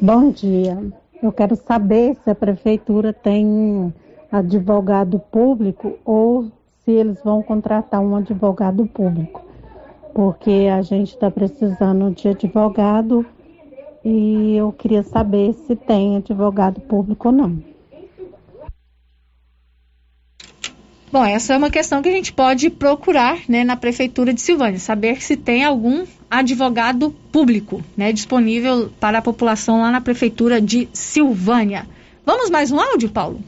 Bom dia. Eu quero saber se a prefeitura tem advogado público ou se eles vão contratar um advogado público, porque a gente está precisando de advogado e eu queria saber se tem advogado público ou não. Bom, essa é uma questão que a gente pode procurar né, na Prefeitura de Silvânia, saber se tem algum advogado público né, disponível para a população lá na Prefeitura de Silvânia. Vamos mais um áudio, Paulo?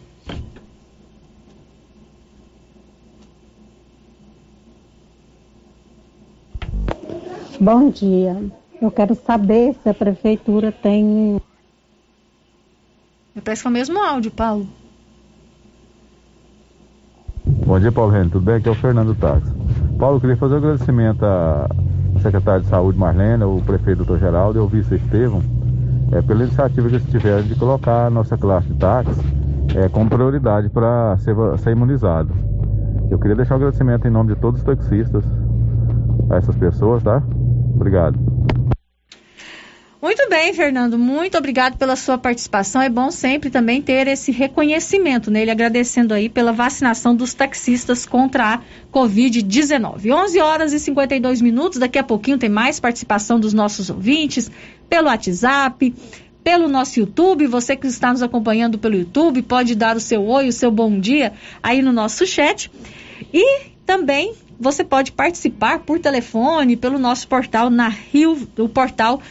Bom dia. Eu quero saber se a prefeitura tem. Parece que é o mesmo áudio, Paulo. Bom dia, Paulo Renan. Tudo bem? Aqui é o Fernando Táxi. Paulo, eu queria fazer um agradecimento à secretária de Saúde, Marlene, o prefeito Dr. Geraldo e ao vice Estevão, é, pela iniciativa que eles tiveram de colocar a nossa classe de táxi é, como prioridade para ser, ser imunizado. Eu queria deixar um agradecimento em nome de todos os taxistas a essas pessoas, tá? Obrigado. Muito bem, Fernando. Muito obrigado pela sua participação. É bom sempre também ter esse reconhecimento nele, agradecendo aí pela vacinação dos taxistas contra a Covid-19. 11 horas e 52 minutos. Daqui a pouquinho tem mais participação dos nossos ouvintes pelo WhatsApp, pelo nosso YouTube. Você que está nos acompanhando pelo YouTube pode dar o seu oi, o seu bom dia aí no nosso chat. E também você pode participar por telefone pelo nosso portal na Rio, o portal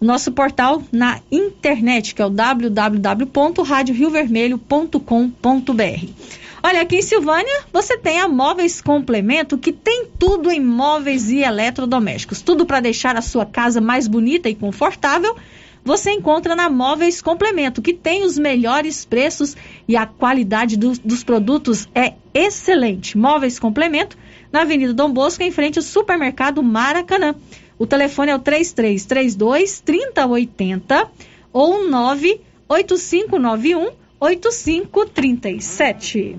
nosso portal na internet, que é o www.radioriovermelho.com.br. Olha, aqui em Silvânia você tem a Móveis Complemento, que tem tudo em móveis e eletrodomésticos. Tudo para deixar a sua casa mais bonita e confortável. Você encontra na Móveis Complemento, que tem os melhores preços e a qualidade do, dos produtos é excelente. Móveis Complemento, na Avenida Dom Bosco, em frente ao supermercado Maracanã. O telefone é o 3332 3080 ou 98591 8537.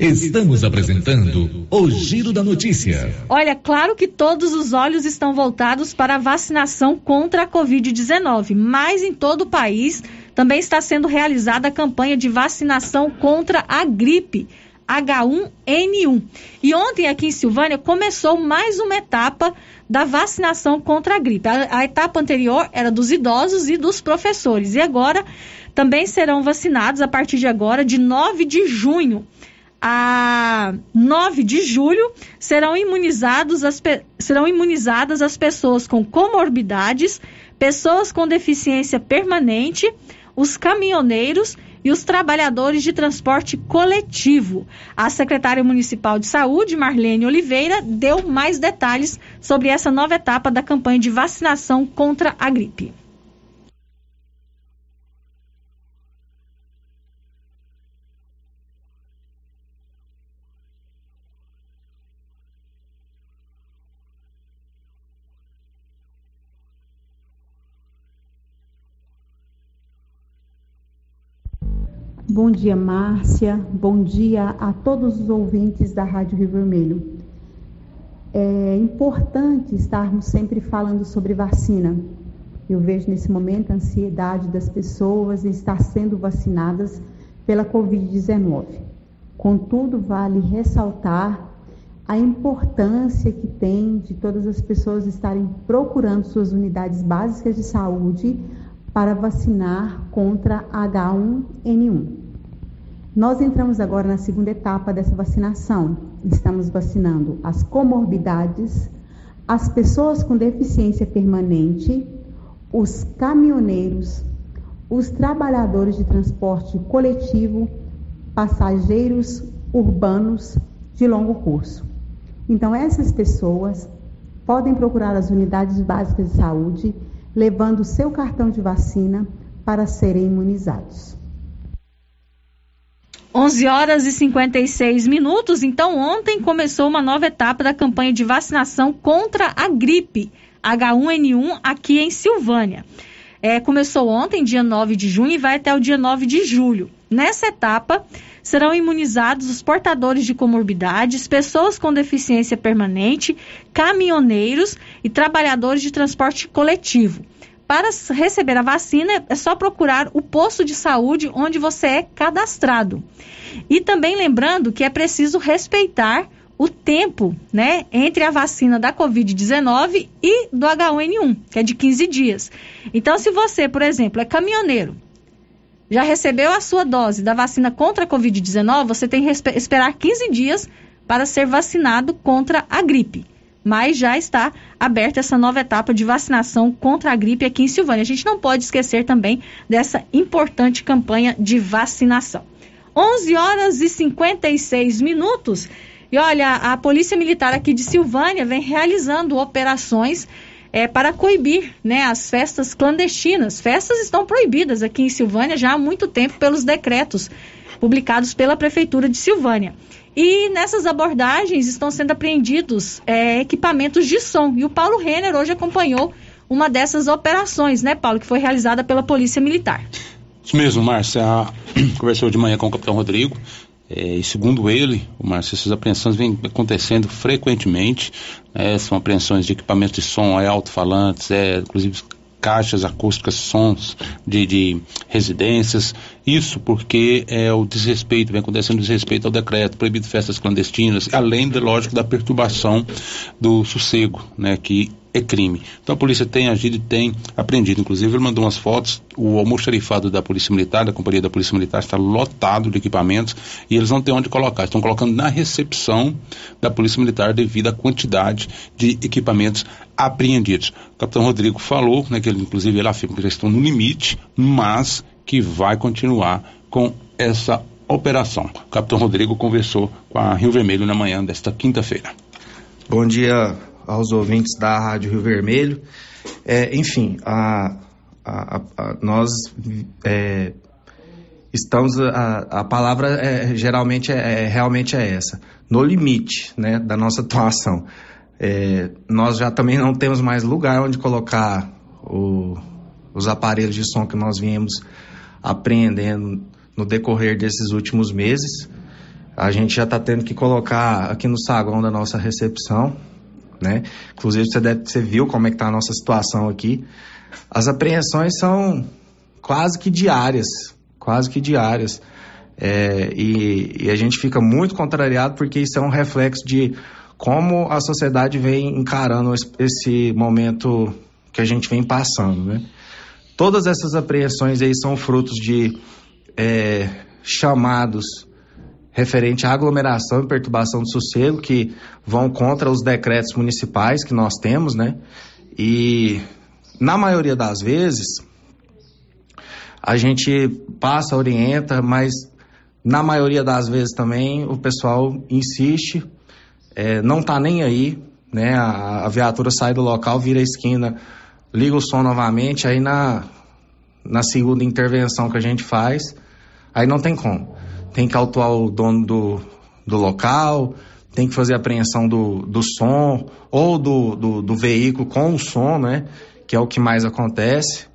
Estamos apresentando o Giro da Notícia. Olha, claro que todos os olhos estão voltados para a vacinação contra a Covid-19, mas em todo o país também está sendo realizada a campanha de vacinação contra a gripe. H1N1. E ontem aqui em Silvânia começou mais uma etapa da vacinação contra a gripe. A, a, etapa anterior era dos idosos e dos professores. E agora também serão vacinados a partir de agora, de 9 de junho a 9 de julho, serão, imunizados as, serão imunizadas as pessoas com comorbidades, pessoas com deficiência permanente, os caminhoneiros e os trabalhadores de transporte coletivo. A secretária municipal de saúde, Marlene Oliveira, deu mais detalhes sobre essa nova etapa da campanha de vacinação contra a gripe. Dia, Márcia. Bom dia a todos os ouvintes da Rádio Rio Vermelho. É importante estarmos sempre falando sobre vacina. Eu vejo nesse momento a ansiedade das pessoas em estar sendo vacinadas pela Covid-19. Contudo, vale ressaltar a importância que tem de todas as pessoas estarem procurando suas unidades básicas de saúde para vacinar contra H1N1. Nós entramos agora na segunda etapa dessa vacinação. Estamos vacinando as comorbidades, as pessoas com deficiência permanente, os caminhoneiros, os trabalhadores de transporte coletivo, passageiros urbanos de longo curso. Então, essas pessoas podem procurar as unidades básicas de saúde, levando seu cartão de vacina para serem imunizados. 11 horas e 56 minutos. Então, ontem começou uma nova etapa da campanha de vacinação contra a gripe H1N1 aqui em Silvânia. É, começou ontem, dia 9 de junho, e vai até o dia 9 de julho. Nessa etapa, serão imunizados os portadores de comorbidades, pessoas com deficiência permanente, caminhoneiros e trabalhadores de transporte coletivo. Para receber a vacina, é só procurar o posto de saúde onde você é cadastrado. E também lembrando que é preciso respeitar o tempo, né, entre a vacina da Covid-19 e do H1N1, que é de 15 dias. Então, se você, por exemplo, é caminhoneiro, já recebeu a sua dose da vacina contra a Covid-19, você tem que esperar 15 dias para ser vacinado contra a gripe. Mas já está aberta essa nova etapa de vacinação contra a gripe aqui em Silvânia. A gente não pode esquecer também dessa importante campanha de vacinação. 11 horas e 56 minutos. E olha, a Polícia Militar aqui de Silvânia vem realizando operações é, para coibir né, as festas clandestinas. Festas estão proibidas aqui em Silvânia já há muito tempo pelos decretos publicados pela Prefeitura de Silvânia. E nessas abordagens estão sendo apreendidos é, equipamentos de som. E o Paulo Renner hoje acompanhou uma dessas operações, né, Paulo, que foi realizada pela Polícia Militar. Isso mesmo, Márcia. <clears throat> Conversou de manhã com o capitão Rodrigo. É, e segundo ele, Márcio, essas apreensões vêm acontecendo frequentemente. Né, são apreensões de equipamentos de som, é alto-falantes, é, inclusive caixas acústicas, sons de, de, residências. Isso porque é o desrespeito, vem acontecendo desrespeito ao decreto, proibido festas clandestinas, além, de, lógico, da perturbação do sossego, né, que é crime. Então a polícia tem agido e tem apreendido. Inclusive, ele mandou umas fotos. O almoxarifado da Polícia Militar, da Companhia da Polícia Militar, está lotado de equipamentos e eles não têm onde colocar. Estão colocando na recepção da Polícia Militar devido à quantidade de equipamentos apreendidos. O capitão Rodrigo falou, né, que ele, inclusive, ele afirma que eles estão no limite, mas que vai continuar com essa operação. O capitão Rodrigo conversou com a Rio Vermelho na manhã desta quinta-feira. Bom dia, aos ouvintes da Rádio Rio Vermelho. É, enfim, a, a, a, nós é, estamos a, palavra é, geralmente é, é, realmente é essa no limite né da nossa atuação é, nós já também não temos mais lugar onde colocar o, os aparelhos de som que nós viemos apreendendo no decorrer desses últimos meses a gente já está tendo que colocar aqui no saguão da nossa recepção né? Inclusive você deve, você viu como é que tá a nossa situação aqui. As apreensões são quase que diárias, quase que diárias. É, e, e, a gente fica muito contrariado porque isso é um reflexo de como a sociedade vem encarando esse momento que a gente vem passando, né? Todas essas apreensões aí são frutos de é, chamados referente à aglomeração e perturbação do sossego, que vão contra os decretos municipais que nós temos, né? E na maioria das vezes a gente passa, orienta, mas na maioria das vezes também o pessoal insiste, é, não tá nem aí, né? A, a viatura sai do local, vira a esquina, liga o som novamente, aí na, na segunda intervenção que a gente faz, aí não tem como tem que autuar o dono do, do local, tem que fazer apreensão do, do som ou do, do, do veículo com o som, né? Que é o que mais acontece.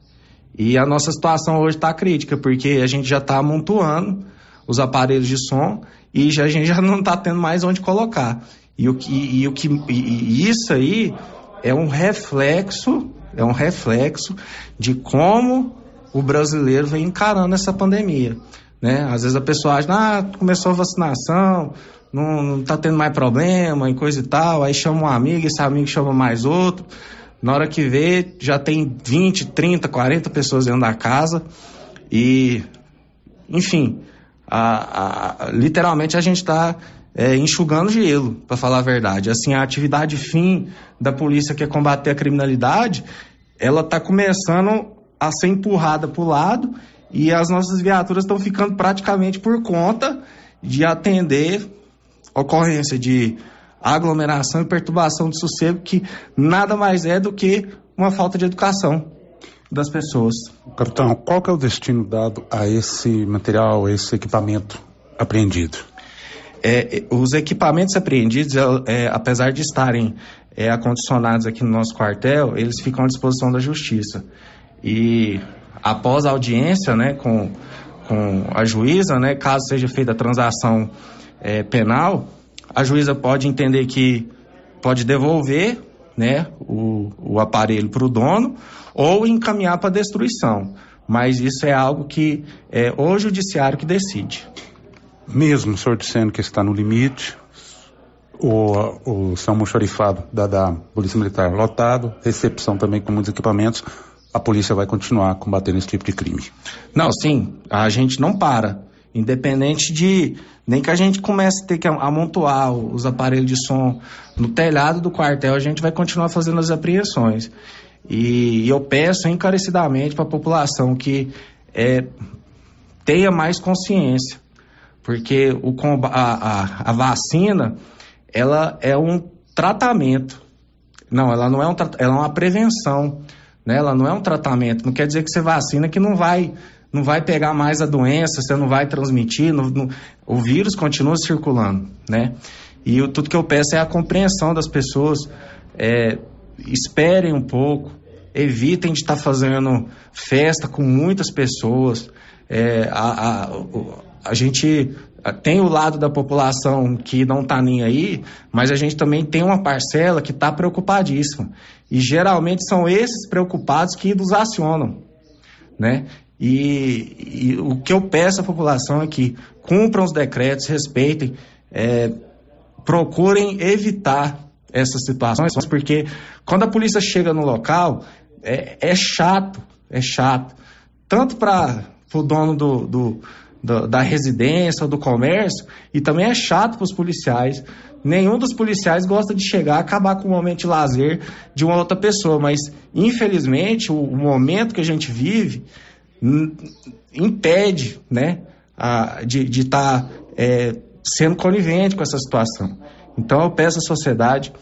E a nossa situação hoje está crítica, porque a gente já está amontoando os aparelhos de som e já, a gente já não está tendo mais onde colocar. E, o que, e, o que, e, e isso aí é um reflexo, é um reflexo de como o brasileiro vem encarando essa pandemia. Né? Às vezes a pessoa acha, ah, começou a vacinação, não, não tá tendo mais problema e coisa e tal, aí chama um amigo, esse amigo chama mais outro. Na hora que vê, já tem 20, 30, 40 pessoas dentro da casa e, enfim, a, a, literalmente a gente está é, enxugando gelo, para falar a verdade. Assim, a atividade fim da polícia que é combater a criminalidade, ela está começando a ser empurrada para o lado e as nossas viaturas estão ficando praticamente por conta de atender ocorrência de aglomeração e perturbação de sossego, que nada mais é do que uma falta de educação das pessoas. Capitão, qual é o destino dado a esse material, a esse equipamento apreendido? É, os equipamentos apreendidos, é, é, apesar de estarem é, acondicionados aqui no nosso quartel, eles ficam à disposição da justiça. E após a audiência né, com, com a juíza, né, caso seja feita a transação é, penal, a juíza pode entender que pode devolver né, o, o aparelho para o dono ou encaminhar para destruição. Mas isso é algo que é o judiciário que decide. Mesmo o senhor dizendo que está no limite, o, o São Mochorifado da, da Polícia Militar lotado, recepção também com muitos equipamentos, a polícia vai continuar combatendo esse tipo de crime. Não, sim, a gente não para. Independente de. Nem que a gente comece a ter que amontoar os aparelhos de som no telhado do quartel, a gente vai continuar fazendo as apreensões. E, eu peço encarecidamente para a população que é, tenha mais consciência, porque o, a, a, a vacina ela é um tratamento. Não, ela não é um ela é uma prevenção. Né? Ela não é um tratamento. Não quer dizer que você vacina que não vai não vai pegar mais a doença, você não vai transmitir, não, não, o vírus continua circulando, né? E eu, tudo que eu peço é a compreensão das pessoas, é, esperem um pouco, evitem de estar tá fazendo festa com muitas pessoas. É, a, a, a gente tem o lado da população que não está nem aí, mas a gente também tem uma parcela que está preocupadíssima. E geralmente são esses preocupados que nos acionam, né? E, e, o que eu peço à população é que cumpram os decretos, respeitem, é, procurem evitar essas situações, porque quando a polícia chega no local, é, é chato, é chato. Tanto para o dono do, do, do, da residência do comércio, e também é chato para os policiais. Nenhum dos policiais gosta de chegar acabar com o momento de lazer de uma outra pessoa, mas infelizmente o, o momento que a gente vive impede né, a, de estar tá, é, sendo conivente com essa situação. Então eu peço à sociedade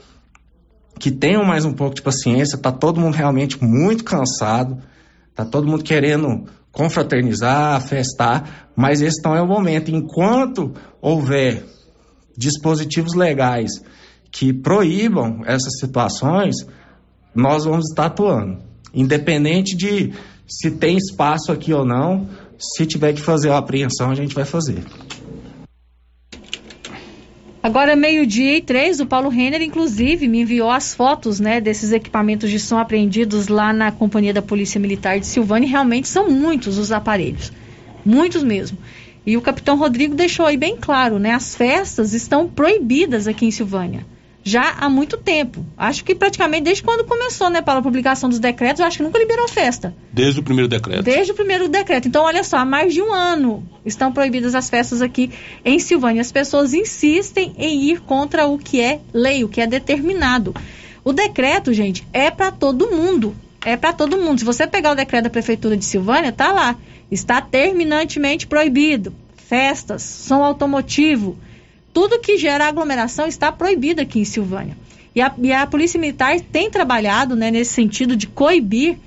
que tenham mais um pouco de paciência, está todo mundo realmente muito cansado, está todo mundo querendo confraternizar, festar, mas esse não é o momento. Enquanto houver dispositivos legais que proíbam essas situações, nós vamos estar atuando. Independente de se tem espaço aqui ou não, se tiver que fazer a apreensão, a gente vai fazer. Agora, meio-dia e três, o Paulo Renner, inclusive, me enviou as fotos né, desses equipamentos de som apreendidos lá na Companhia da Polícia Militar de Silvânia. Realmente são muitos os aparelhos. Muitos mesmo. E o capitão Rodrigo deixou aí bem claro, né? As festas estão proibidas aqui em Silvânia já há muito tempo. Acho que praticamente desde quando começou, né, para a publicação dos decretos, acho que nunca liberou festa. Desde o primeiro decreto. Desde o primeiro decreto. Então, olha só, há mais de um ano estão proibidas as festas aqui em Silvânia. As pessoas insistem em ir contra o que é lei, o que é determinado. O decreto, gente, é para todo mundo. É para todo mundo. Se você pegar o decreto da prefeitura de Silvânia, tá lá. Está terminantemente proibido. Festas, som automotivo, tudo que gera aglomeração está proibido aqui em Silvânia. E a, e a Polícia Militar tem trabalhado né, nesse sentido de coibir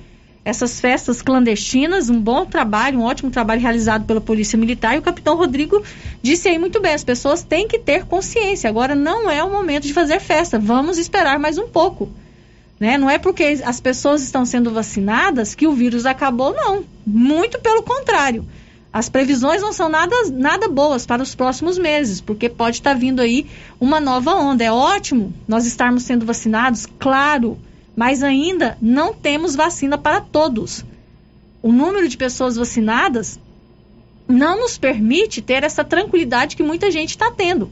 essas festas clandestinas, um bom trabalho, um ótimo trabalho realizado pela Polícia Militar. E o capitão Rodrigo disse aí muito bem: as pessoas têm que ter consciência. Agora não é o momento de fazer festa, vamos esperar mais um pouco. Né? Não é porque as pessoas estão sendo vacinadas que o vírus acabou, não. Muito pelo contrário. As previsões não são nada, nada boas para os próximos meses, porque pode estar vindo aí uma nova onda. É ótimo nós estarmos sendo vacinados, claro, mas ainda não temos vacina para todos. O número de pessoas vacinadas não nos permite ter essa tranquilidade que muita gente está tendo.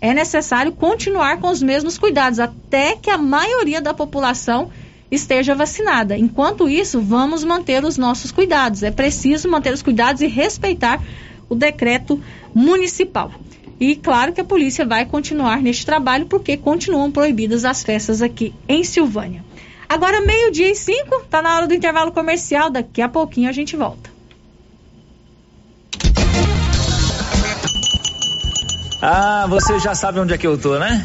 É necessário continuar com os mesmos cuidados até que a maioria da população esteja vacinada. Enquanto isso, vamos manter os nossos cuidados. É preciso manter os cuidados e respeitar o decreto municipal. E claro que a polícia vai continuar neste trabalho porque continuam proibidas as festas aqui em Silvânia. Agora, meio-dia e cinco, está na hora do intervalo comercial. Daqui a pouquinho a gente volta. Ah, você já sabe onde é que eu tô, né?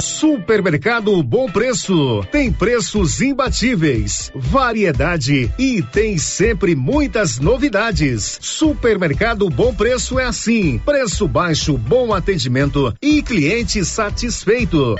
Supermercado Bom Preço. Tem preços imbatíveis, variedade e tem sempre muitas novidades. Supermercado Bom Preço é assim: preço baixo, bom atendimento e cliente satisfeito.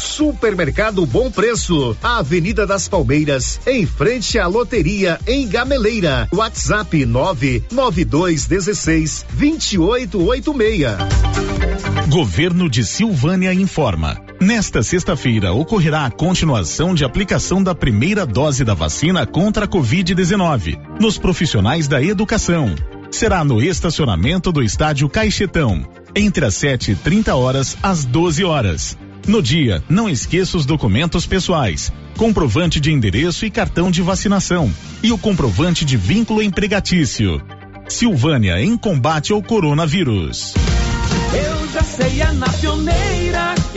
Supermercado Bom Preço, Avenida das Palmeiras, em frente à loteria em Gameleira. WhatsApp 99216 2886. Governo de Silvânia informa. Nesta sexta-feira ocorrerá a continuação de aplicação da primeira dose da vacina contra a Covid-19 nos profissionais da educação. Será no estacionamento do estádio Caixetão, entre as 7 e 30 horas às 12 horas. No dia, não esqueça os documentos pessoais, comprovante de endereço e cartão de vacinação e o comprovante de vínculo empregatício. Silvânia em combate ao coronavírus. Eu já sei, é na pioneira que eu vou.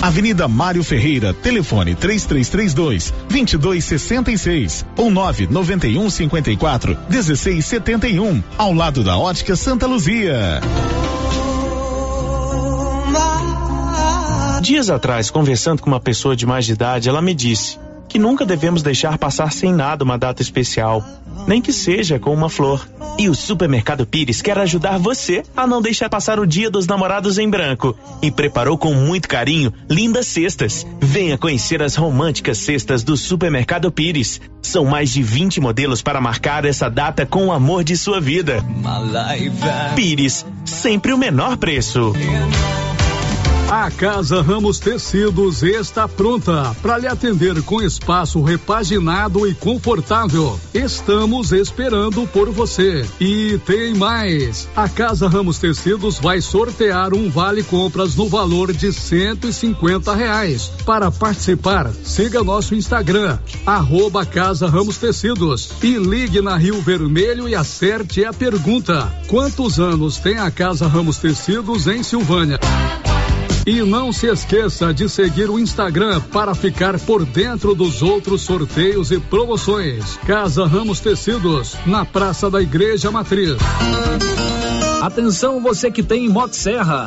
Avenida Mário Ferreira, telefone 3332 2266 ou 991 54 1671, ao lado da Ótica Santa Luzia. Dias atrás, conversando com uma pessoa de mais de idade, ela me disse que nunca devemos deixar passar sem nada uma data especial, nem que seja com uma flor. E o Supermercado Pires quer ajudar você a não deixar passar o Dia dos Namorados em branco e preparou com muito carinho lindas cestas. Venha conhecer as românticas cestas do Supermercado Pires. São mais de 20 modelos para marcar essa data com o amor de sua vida. Pires, sempre o menor preço. A Casa Ramos Tecidos está pronta para lhe atender com espaço repaginado e confortável. Estamos esperando por você. E tem mais. A Casa Ramos Tecidos vai sortear um vale compras no valor de 150 reais. Para participar, siga nosso Instagram, arroba Casa Ramos Tecidos e ligue na Rio Vermelho e acerte a pergunta: quantos anos tem a Casa Ramos Tecidos em Silvânia? E não se esqueça de seguir o Instagram para ficar por dentro dos outros sorteios e promoções. Casa Ramos Tecidos, na Praça da Igreja Matriz. Atenção você que tem Motosserra.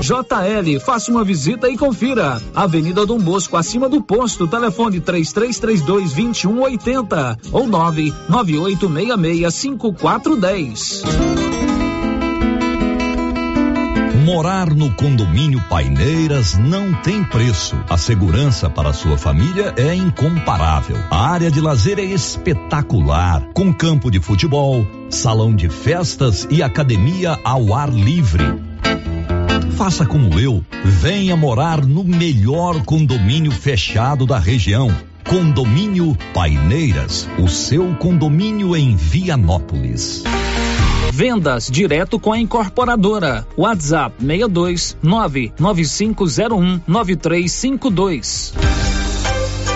JL, faça uma visita e confira. Avenida Dom Bosco, acima do posto, telefone 3332 2180 ou 99866 5410. Morar no condomínio Paineiras não tem preço. A segurança para sua família é incomparável. A área de lazer é espetacular, com campo de futebol, salão de festas e academia ao ar livre. Faça como eu, venha morar no melhor condomínio fechado da região. Condomínio Paineiras, o seu condomínio em Vianópolis. Vendas direto com a incorporadora. WhatsApp 62 99501 9352.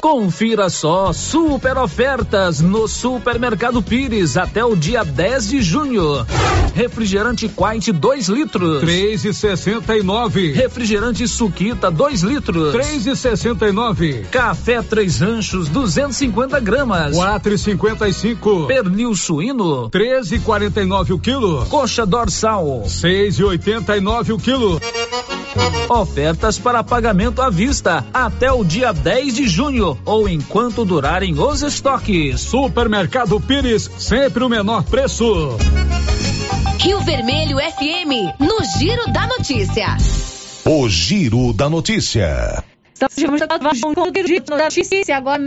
Confira só super ofertas no Supermercado Pires até o dia 10 de junho. Refrigerante Quite 2 litros. 3,69. Refrigerante Suquita 2 litros. 3,69. Café Três Anchos 250 gramas. 4,55. Pernil suíno 13,49 o quilo. Coxa dorsal 6,89 o quilo. Ofertas para pagamento à vista até o dia 10 de junho ou enquanto durarem os estoques. Supermercado Pires, sempre o menor preço. Rio Vermelho FM, no Giro da Notícia. O Giro da Notícia. Estamos com o Giro da Notícia agora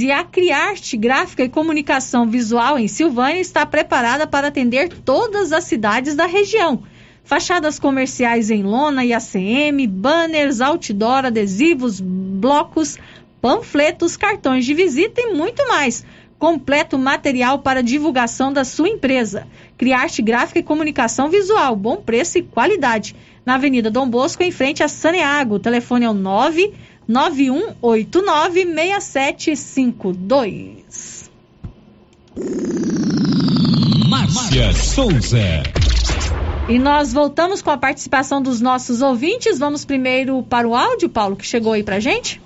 e a Criarte Gráfica e Comunicação Visual em Silvânia está preparada para atender todas as cidades da região. Fachadas comerciais em lona e ACM, banners, outdoor, adesivos, blocos, panfletos, cartões de visita e muito mais completo material para divulgação da sua empresa. Criarte gráfica e comunicação visual, bom preço e qualidade. Na Avenida Dom Bosco, em frente a Saneago. O telefone é o 991896752. Márcia Souza. E nós voltamos com a participação dos nossos ouvintes. Vamos primeiro para o áudio, Paulo, que chegou aí pra gente.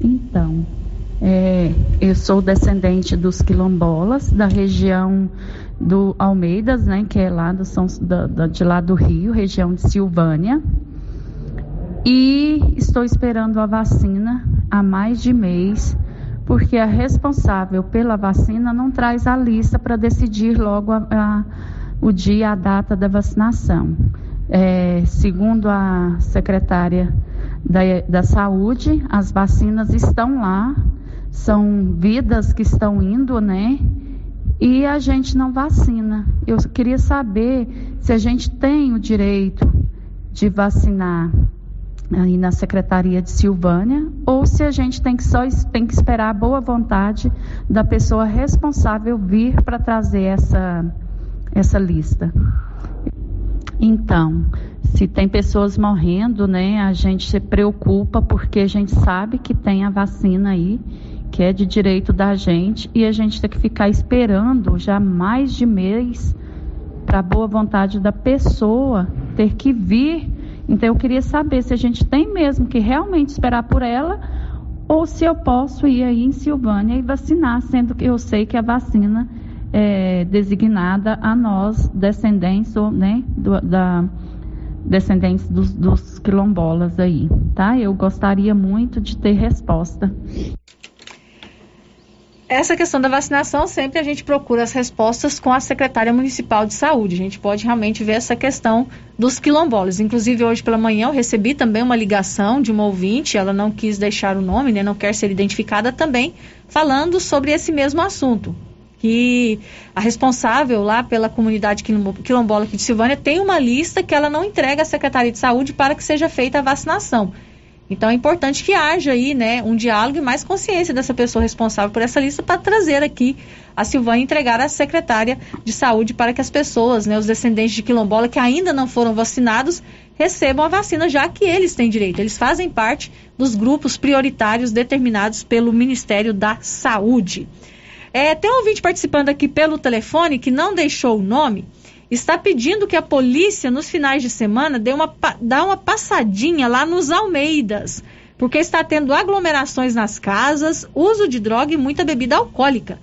Então, é, eu sou descendente dos quilombolas, da região do Almeidas, né, que é lá do São, da, da, de lá do Rio, região de Silvânia. E estou esperando a vacina há mais de mês, porque a responsável pela vacina não traz a lista para decidir logo a, a, o dia, a data da vacinação. É, segundo a secretária da, da saúde, as vacinas estão lá, são vidas que estão indo, né? E a gente não vacina. Eu queria saber se a gente tem o direito de vacinar aí na Secretaria de Silvânia ou se a gente tem que só tem que esperar a boa vontade da pessoa responsável vir para trazer essa essa lista. Então, se tem pessoas morrendo, né, a gente se preocupa porque a gente sabe que tem a vacina aí, que é de direito da gente, e a gente tem que ficar esperando já mais de mês para a boa vontade da pessoa ter que vir. Então eu queria saber se a gente tem mesmo que realmente esperar por ela ou se eu posso ir aí em Silvânia e vacinar, sendo que eu sei que a vacina é designada a nós, descendentes né, do, da descendentes dos, dos quilombolas aí, tá? Eu gostaria muito de ter resposta. Essa questão da vacinação, sempre a gente procura as respostas com a secretária municipal de saúde. A gente pode realmente ver essa questão dos quilombolas. Inclusive, hoje pela manhã eu recebi também uma ligação de uma ouvinte, ela não quis deixar o nome, né, não quer ser identificada também, falando sobre esse mesmo assunto que a responsável lá pela comunidade quilombola aqui de Silvânia tem uma lista que ela não entrega à Secretaria de Saúde para que seja feita a vacinação. Então é importante que haja aí, né, um diálogo e mais consciência dessa pessoa responsável por essa lista para trazer aqui a Silvânia entregar à secretária de saúde para que as pessoas, né, os descendentes de quilombola que ainda não foram vacinados, recebam a vacina, já que eles têm direito. Eles fazem parte dos grupos prioritários determinados pelo Ministério da Saúde. É, tem um ouvinte participando aqui pelo telefone que não deixou o nome. Está pedindo que a polícia, nos finais de semana, dê uma, dá uma passadinha lá nos Almeidas, porque está tendo aglomerações nas casas, uso de droga e muita bebida alcoólica.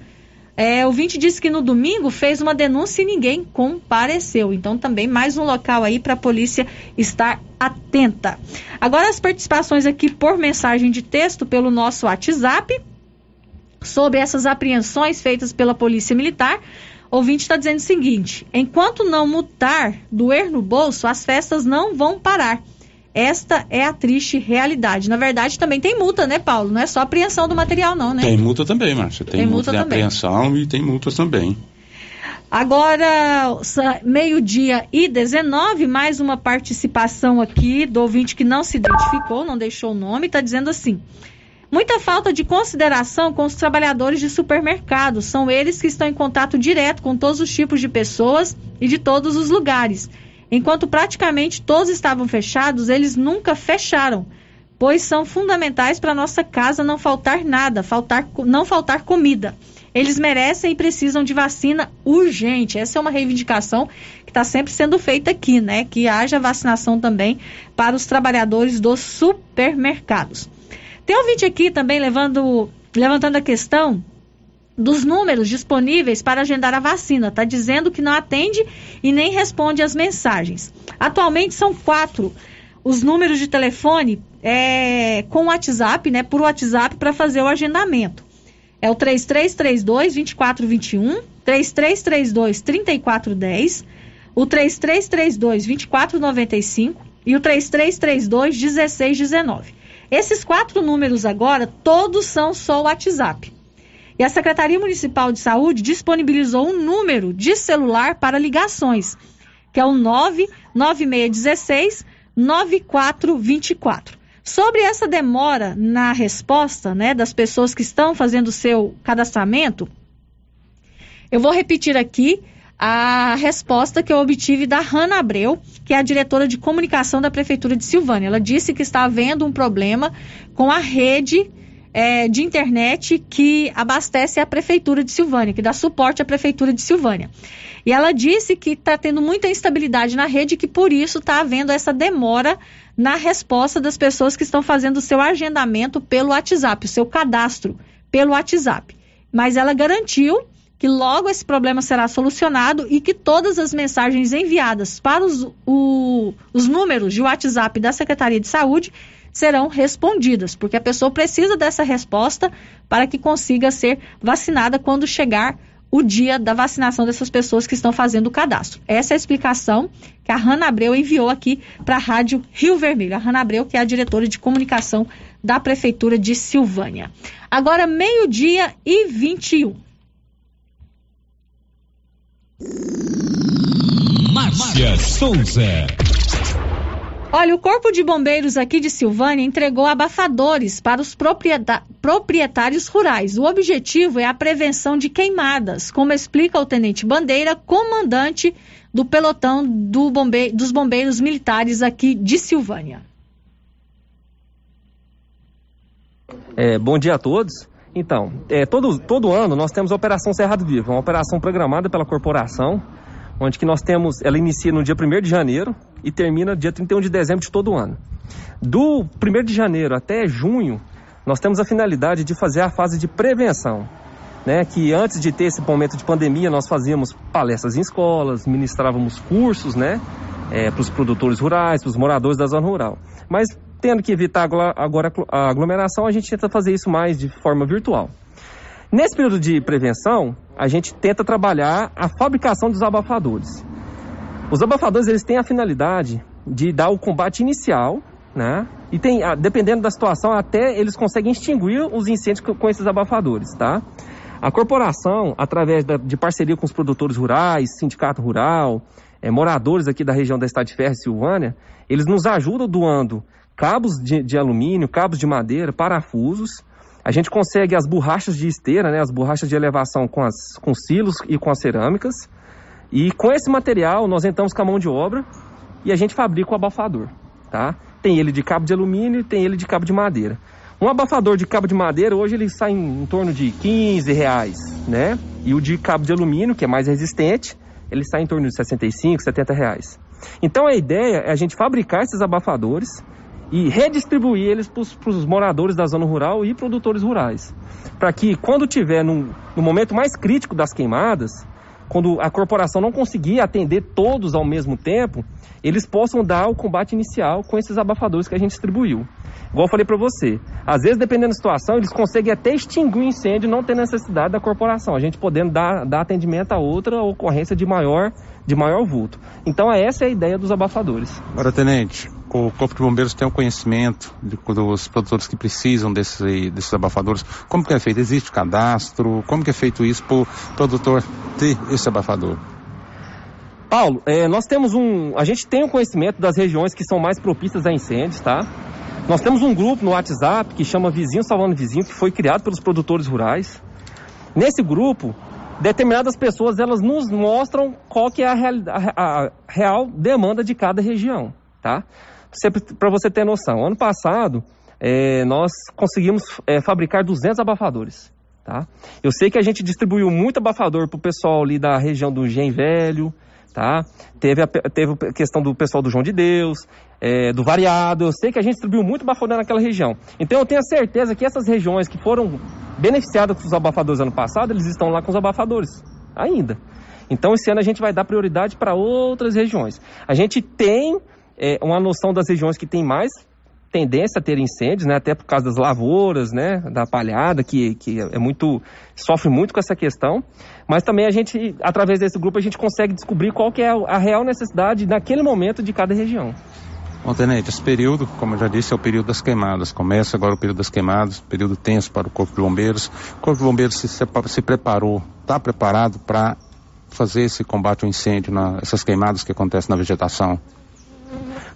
É, o ouvinte disse que no domingo fez uma denúncia e ninguém compareceu. Então, também mais um local aí para a polícia estar atenta. Agora, as participações aqui por mensagem de texto pelo nosso WhatsApp sobre essas apreensões feitas pela Polícia Militar. Ouvinte está dizendo o seguinte: enquanto não mutar doer no bolso, as festas não vão parar. Esta é a triste realidade. Na verdade, também tem multa, né, Paulo? Não é só apreensão do material, não, né? Tem multa também, Márcia. Tem, tem multa, multa de apreensão e tem multas também. Agora, meio-dia e 19, mais uma participação aqui do ouvinte que não se identificou, não deixou o nome, está dizendo assim: Muita falta de consideração com os trabalhadores de supermercados. São eles que estão em contato direto com todos os tipos de pessoas e de todos os lugares. Enquanto praticamente todos estavam fechados, eles nunca fecharam, pois são fundamentais para nossa casa não faltar nada, faltar, não faltar comida. Eles merecem e precisam de vacina urgente. Essa é uma reivindicação que está sempre sendo feita aqui, né? Que haja vacinação também para os trabalhadores dos supermercados. Tem um vídeo aqui também levando, levantando a questão dos números disponíveis para agendar a vacina. Está dizendo que não atende e nem responde às mensagens. Atualmente são quatro os números de telefone é, com WhatsApp, né, por WhatsApp para fazer o agendamento. É o 3332 2421, 3332 3410, o 3332 2495 e o 3332 1619. Esses quatro números agora, todos são só WhatsApp. E a Secretaria Municipal de Saúde disponibilizou um número de celular para ligações, que é o 99616 9424. Sobre essa demora na resposta, né, das pessoas que estão fazendo o seu cadastramento, eu vou repetir aqui a resposta que eu obtive da Hanna Abreu, que é a diretora de comunicação da Prefeitura de Silvânia. Ela disse que está havendo um problema com a rede é, de internet que abastece a Prefeitura de Silvânia, que dá suporte à Prefeitura de Silvânia. E ela disse que está tendo muita instabilidade na rede que por isso está havendo essa demora na resposta das pessoas que estão fazendo o seu agendamento pelo WhatsApp, o seu cadastro pelo WhatsApp. Mas ela garantiu que logo esse problema será solucionado e que todas as mensagens enviadas para os, o, os números de WhatsApp da Secretaria de Saúde serão respondidas, porque a pessoa precisa dessa resposta para que consiga ser vacinada quando chegar o dia da vacinação dessas pessoas que estão fazendo o cadastro. Essa é a explicação que a Hanna Abreu enviou aqui para a Rádio Rio Vermelho. A Hanna Abreu, que é a diretora de comunicação da Prefeitura de Silvânia. Agora, meio-dia e 21. Márcia Souza. Olha, o Corpo de Bombeiros aqui de Silvânia entregou abafadores para os proprietários rurais. O objetivo é a prevenção de queimadas, como explica o Tenente Bandeira, comandante do pelotão do bombe dos bombeiros militares aqui de Silvânia. É, bom dia a todos. Então, é, todo, todo ano nós temos a Operação Cerrado Vivo, uma operação programada pela corporação, onde que nós temos, ela inicia no dia 1 de janeiro e termina dia 31 de dezembro de todo ano. Do 1 de janeiro até junho, nós temos a finalidade de fazer a fase de prevenção, né, que antes de ter esse momento de pandemia, nós fazíamos palestras em escolas, ministrávamos cursos, né, é, para os produtores rurais, para os moradores da zona rural. Mas tendo que evitar agora a aglomeração, a gente tenta fazer isso mais de forma virtual. Nesse período de prevenção, a gente tenta trabalhar a fabricação dos abafadores. Os abafadores eles têm a finalidade de dar o combate inicial, né? E tem, dependendo da situação, até eles conseguem extinguir os incêndios com esses abafadores, tá? A corporação, através da, de parceria com os produtores rurais, sindicato rural, é, moradores aqui da região da Estado de Ferro e Silvânia, eles nos ajudam doando cabos de, de alumínio, cabos de madeira, parafusos. A gente consegue as borrachas de esteira, né, as borrachas de elevação com, as, com silos e com as cerâmicas. E com esse material nós entramos com a mão de obra e a gente fabrica o abafador. Tá? Tem ele de cabo de alumínio e tem ele de cabo de madeira. Um abafador de cabo de madeira hoje ele sai em, em torno de 15 reais, né? E o de cabo de alumínio, que é mais resistente, ele sai em torno de 65, 70 reais. Então a ideia é a gente fabricar esses abafadores e redistribuir eles para os moradores da zona rural e produtores rurais. Para que quando tiver no, no momento mais crítico das queimadas, quando a corporação não conseguir atender todos ao mesmo tempo, eles possam dar o combate inicial com esses abafadores que a gente distribuiu. Igual eu falei para você, às vezes, dependendo da situação, eles conseguem até extinguir o incêndio não ter necessidade da corporação, a gente podendo dar, dar atendimento a outra ocorrência de maior, de maior vulto. Então, essa é a ideia dos abafadores. Ora, tenente, o Corpo de Bombeiros tem o um conhecimento de, dos produtores que precisam desse, desses abafadores. Como que é feito? Existe cadastro? Como que é feito isso para o produtor ter esse abafador? Paulo, é, nós temos um. A gente tem um conhecimento das regiões que são mais propícias a incêndios, tá? Nós temos um grupo no WhatsApp que chama Vizinho Salvando Vizinho, que foi criado pelos produtores rurais. Nesse grupo, determinadas pessoas elas nos mostram qual que é a, real, a, a real demanda de cada região, tá? Para você ter noção, ano passado é, nós conseguimos é, fabricar 200 abafadores. Tá? Eu sei que a gente distribuiu muito abafador para o pessoal ali da região do Gen Velho, tá? Teve a, teve a questão do pessoal do João de Deus, é, do Variado. Eu sei que a gente distribuiu muito abafador naquela região. Então eu tenho a certeza que essas regiões que foram beneficiadas com os abafadores ano passado, eles estão lá com os abafadores ainda. Então esse ano a gente vai dar prioridade para outras regiões. A gente tem é, uma noção das regiões que tem mais tendência a ter incêndios, né? Até por causa das lavouras, né? Da palhada, que, que é muito, sofre muito com essa questão. Mas também a gente, através desse grupo, a gente consegue descobrir qual que é a real necessidade naquele momento de cada região. Bom, Tenente, esse período, como eu já disse, é o período das queimadas. Começa agora o período das queimadas, período tenso para o Corpo de Bombeiros. O Corpo de Bombeiros se, se preparou, está preparado para fazer esse combate ao incêndio, na, essas queimadas que acontecem na vegetação?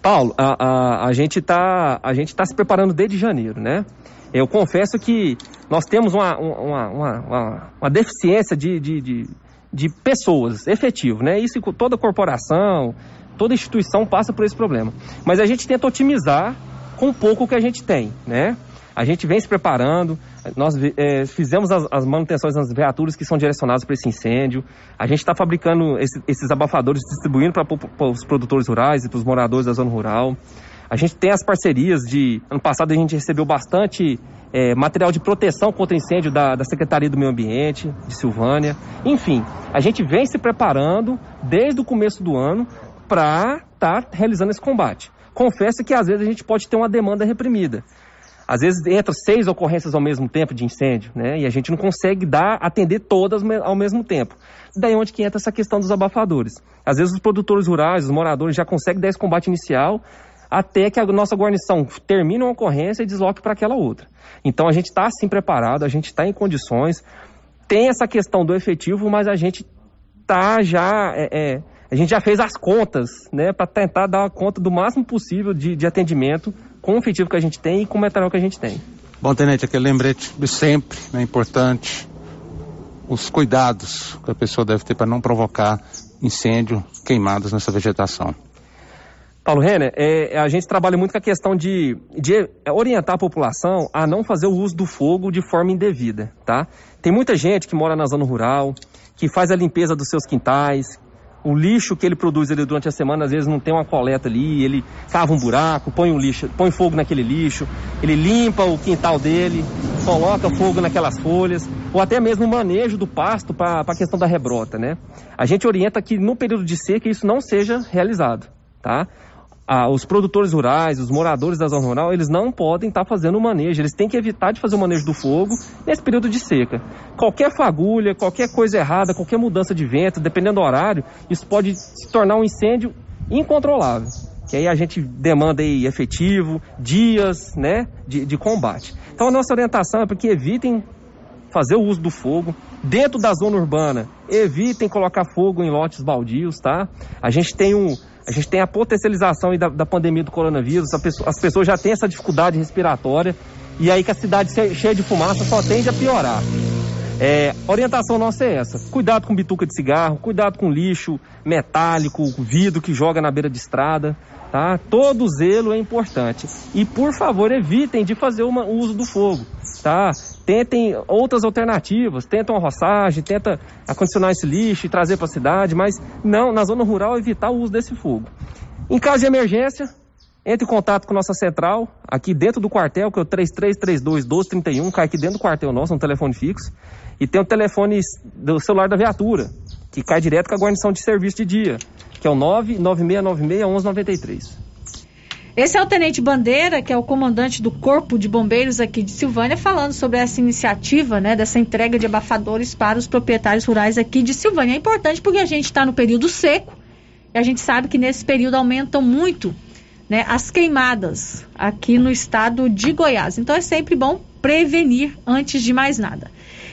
Paulo, a, a, a gente está tá se preparando desde janeiro, né? Eu confesso que nós temos uma, uma, uma, uma deficiência de, de, de, de, pessoas, efetivo, né? Isso toda corporação, toda instituição passa por esse problema. Mas a gente tenta otimizar com pouco que a gente tem, né? A gente vem se preparando, nós é, fizemos as, as, manutenções nas viaturas que são direcionadas para esse incêndio. A gente está fabricando esse, esses abafadores, distribuindo para os produtores rurais e para os moradores da zona rural. A gente tem as parcerias de. Ano passado a gente recebeu bastante é, material de proteção contra incêndio da, da Secretaria do Meio Ambiente, de Silvânia. Enfim, a gente vem se preparando desde o começo do ano para estar tá realizando esse combate. Confesso que às vezes a gente pode ter uma demanda reprimida. Às vezes entra seis ocorrências ao mesmo tempo de incêndio, né? E a gente não consegue dar, atender todas ao mesmo tempo. Daí onde que entra essa questão dos abafadores. Às vezes os produtores rurais, os moradores já conseguem dar esse combate inicial até que a nossa guarnição termine uma ocorrência e desloque para aquela outra. Então a gente está assim preparado, a gente está em condições. Tem essa questão do efetivo, mas a gente está já é, é, a gente já fez as contas, né, para tentar dar conta do máximo possível de, de atendimento com o efetivo que a gente tem e com o material que a gente tem. Bom, Tenente, aquele lembrete de sempre, é né, importante, os cuidados que a pessoa deve ter para não provocar incêndio, queimadas nessa vegetação. Paulo Renner, é, a gente trabalha muito com a questão de, de orientar a população a não fazer o uso do fogo de forma indevida, tá? Tem muita gente que mora na zona rural, que faz a limpeza dos seus quintais, o lixo que ele produz ali durante a semana, às vezes não tem uma coleta ali, ele cava um buraco, põe o lixo, põe fogo naquele lixo, ele limpa o quintal dele, coloca fogo naquelas folhas, ou até mesmo o manejo do pasto para a questão da rebrota, né? A gente orienta que no período de seca isso não seja realizado, tá? Ah, os produtores rurais, os moradores da zona rural, eles não podem estar tá fazendo o manejo, eles têm que evitar de fazer o manejo do fogo nesse período de seca. Qualquer fagulha, qualquer coisa errada, qualquer mudança de vento, dependendo do horário, isso pode se tornar um incêndio incontrolável. Que aí a gente demanda aí efetivo, dias, né, de, de combate. Então a nossa orientação é para que evitem fazer o uso do fogo. Dentro da zona urbana, evitem colocar fogo em lotes baldios, tá? A gente tem um a gente tem a potencialização da, da pandemia do coronavírus, pessoa, as pessoas já têm essa dificuldade respiratória, e aí que a cidade cheia de fumaça só tende a piorar. É, orientação nossa é essa: cuidado com bituca de cigarro, cuidado com lixo metálico, vidro que joga na beira de estrada, tá? Todo zelo é importante. E por favor, evitem de fazer o uso do fogo, tá? Tentem outras alternativas, tentam a roçagem, tenta acondicionar esse lixo e trazer para a cidade, mas não, na zona rural evitar o uso desse fogo. Em caso de emergência, entre em contato com nossa central, aqui dentro do quartel, que é o 3332 1231, cai aqui dentro do quartel nosso, um telefone fixo, e tem o telefone do celular da viatura, que cai direto com a guarnição de serviço de dia, que é o 99696 1193. Esse é o Tenente Bandeira, que é o comandante do Corpo de Bombeiros aqui de Silvânia, falando sobre essa iniciativa, né, dessa entrega de abafadores para os proprietários rurais aqui de Silvânia. É importante porque a gente está no período seco e a gente sabe que nesse período aumentam muito né, as queimadas aqui no estado de Goiás. Então é sempre bom prevenir antes de mais nada.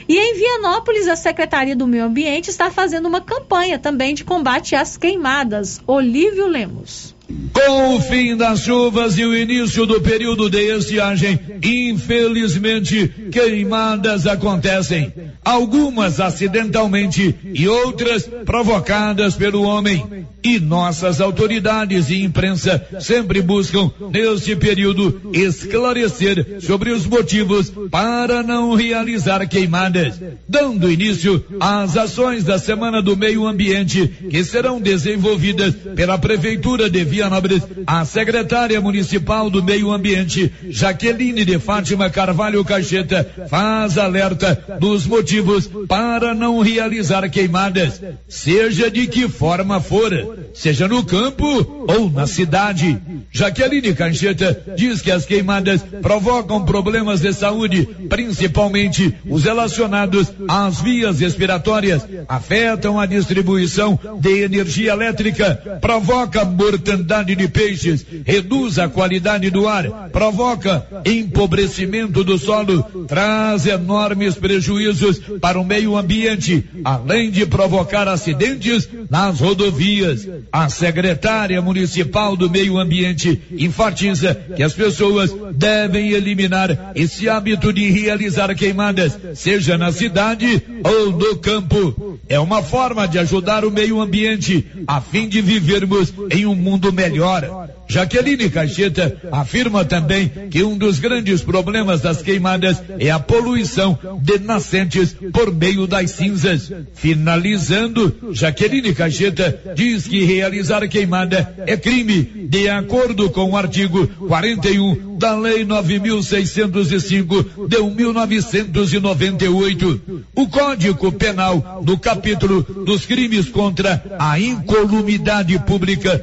E em Vianópolis, a Secretaria do Meio Ambiente está fazendo uma campanha também de combate às queimadas. Olívio Lemos. Com o fim das chuvas e o início do período de estiagem, infelizmente, queimadas acontecem. Algumas acidentalmente e outras provocadas pelo homem. E nossas autoridades e imprensa sempre buscam, neste período, esclarecer sobre os motivos para não realizar queimadas, dando início às ações da Semana do Meio Ambiente, que serão desenvolvidas pela Prefeitura de Vianópolis, a secretária municipal do Meio Ambiente, Jaqueline de Fátima Carvalho Cacheta, faz alerta dos motivos para não realizar queimadas, seja de que forma for, seja no campo ou na cidade. Jaqueline Cacheta diz que as queimadas provocam problemas de saúde, principalmente os relacionados às vias respiratórias, afetam a distribuição de energia elétrica, provoca mortandade de peixes, reduz a qualidade do ar, provoca empobrecimento do solo, traz enormes prejuízos para o meio ambiente, além de provocar acidentes nas rodovias. A secretária municipal do meio ambiente enfatiza que as pessoas devem eliminar esse hábito de realizar queimadas, seja na cidade ou no campo. É uma forma de ajudar o meio ambiente a fim de vivermos em um mundo melhor. Jaqueline Cacheta afirma também que um dos grandes problemas das queimadas é a poluição de nascentes por meio das cinzas. Finalizando, Jaqueline Cacheta diz que realizar queimada é crime, de acordo com o artigo 41 da Lei 9.605 de 1998. O Código Penal, no capítulo dos crimes contra a incolumidade pública,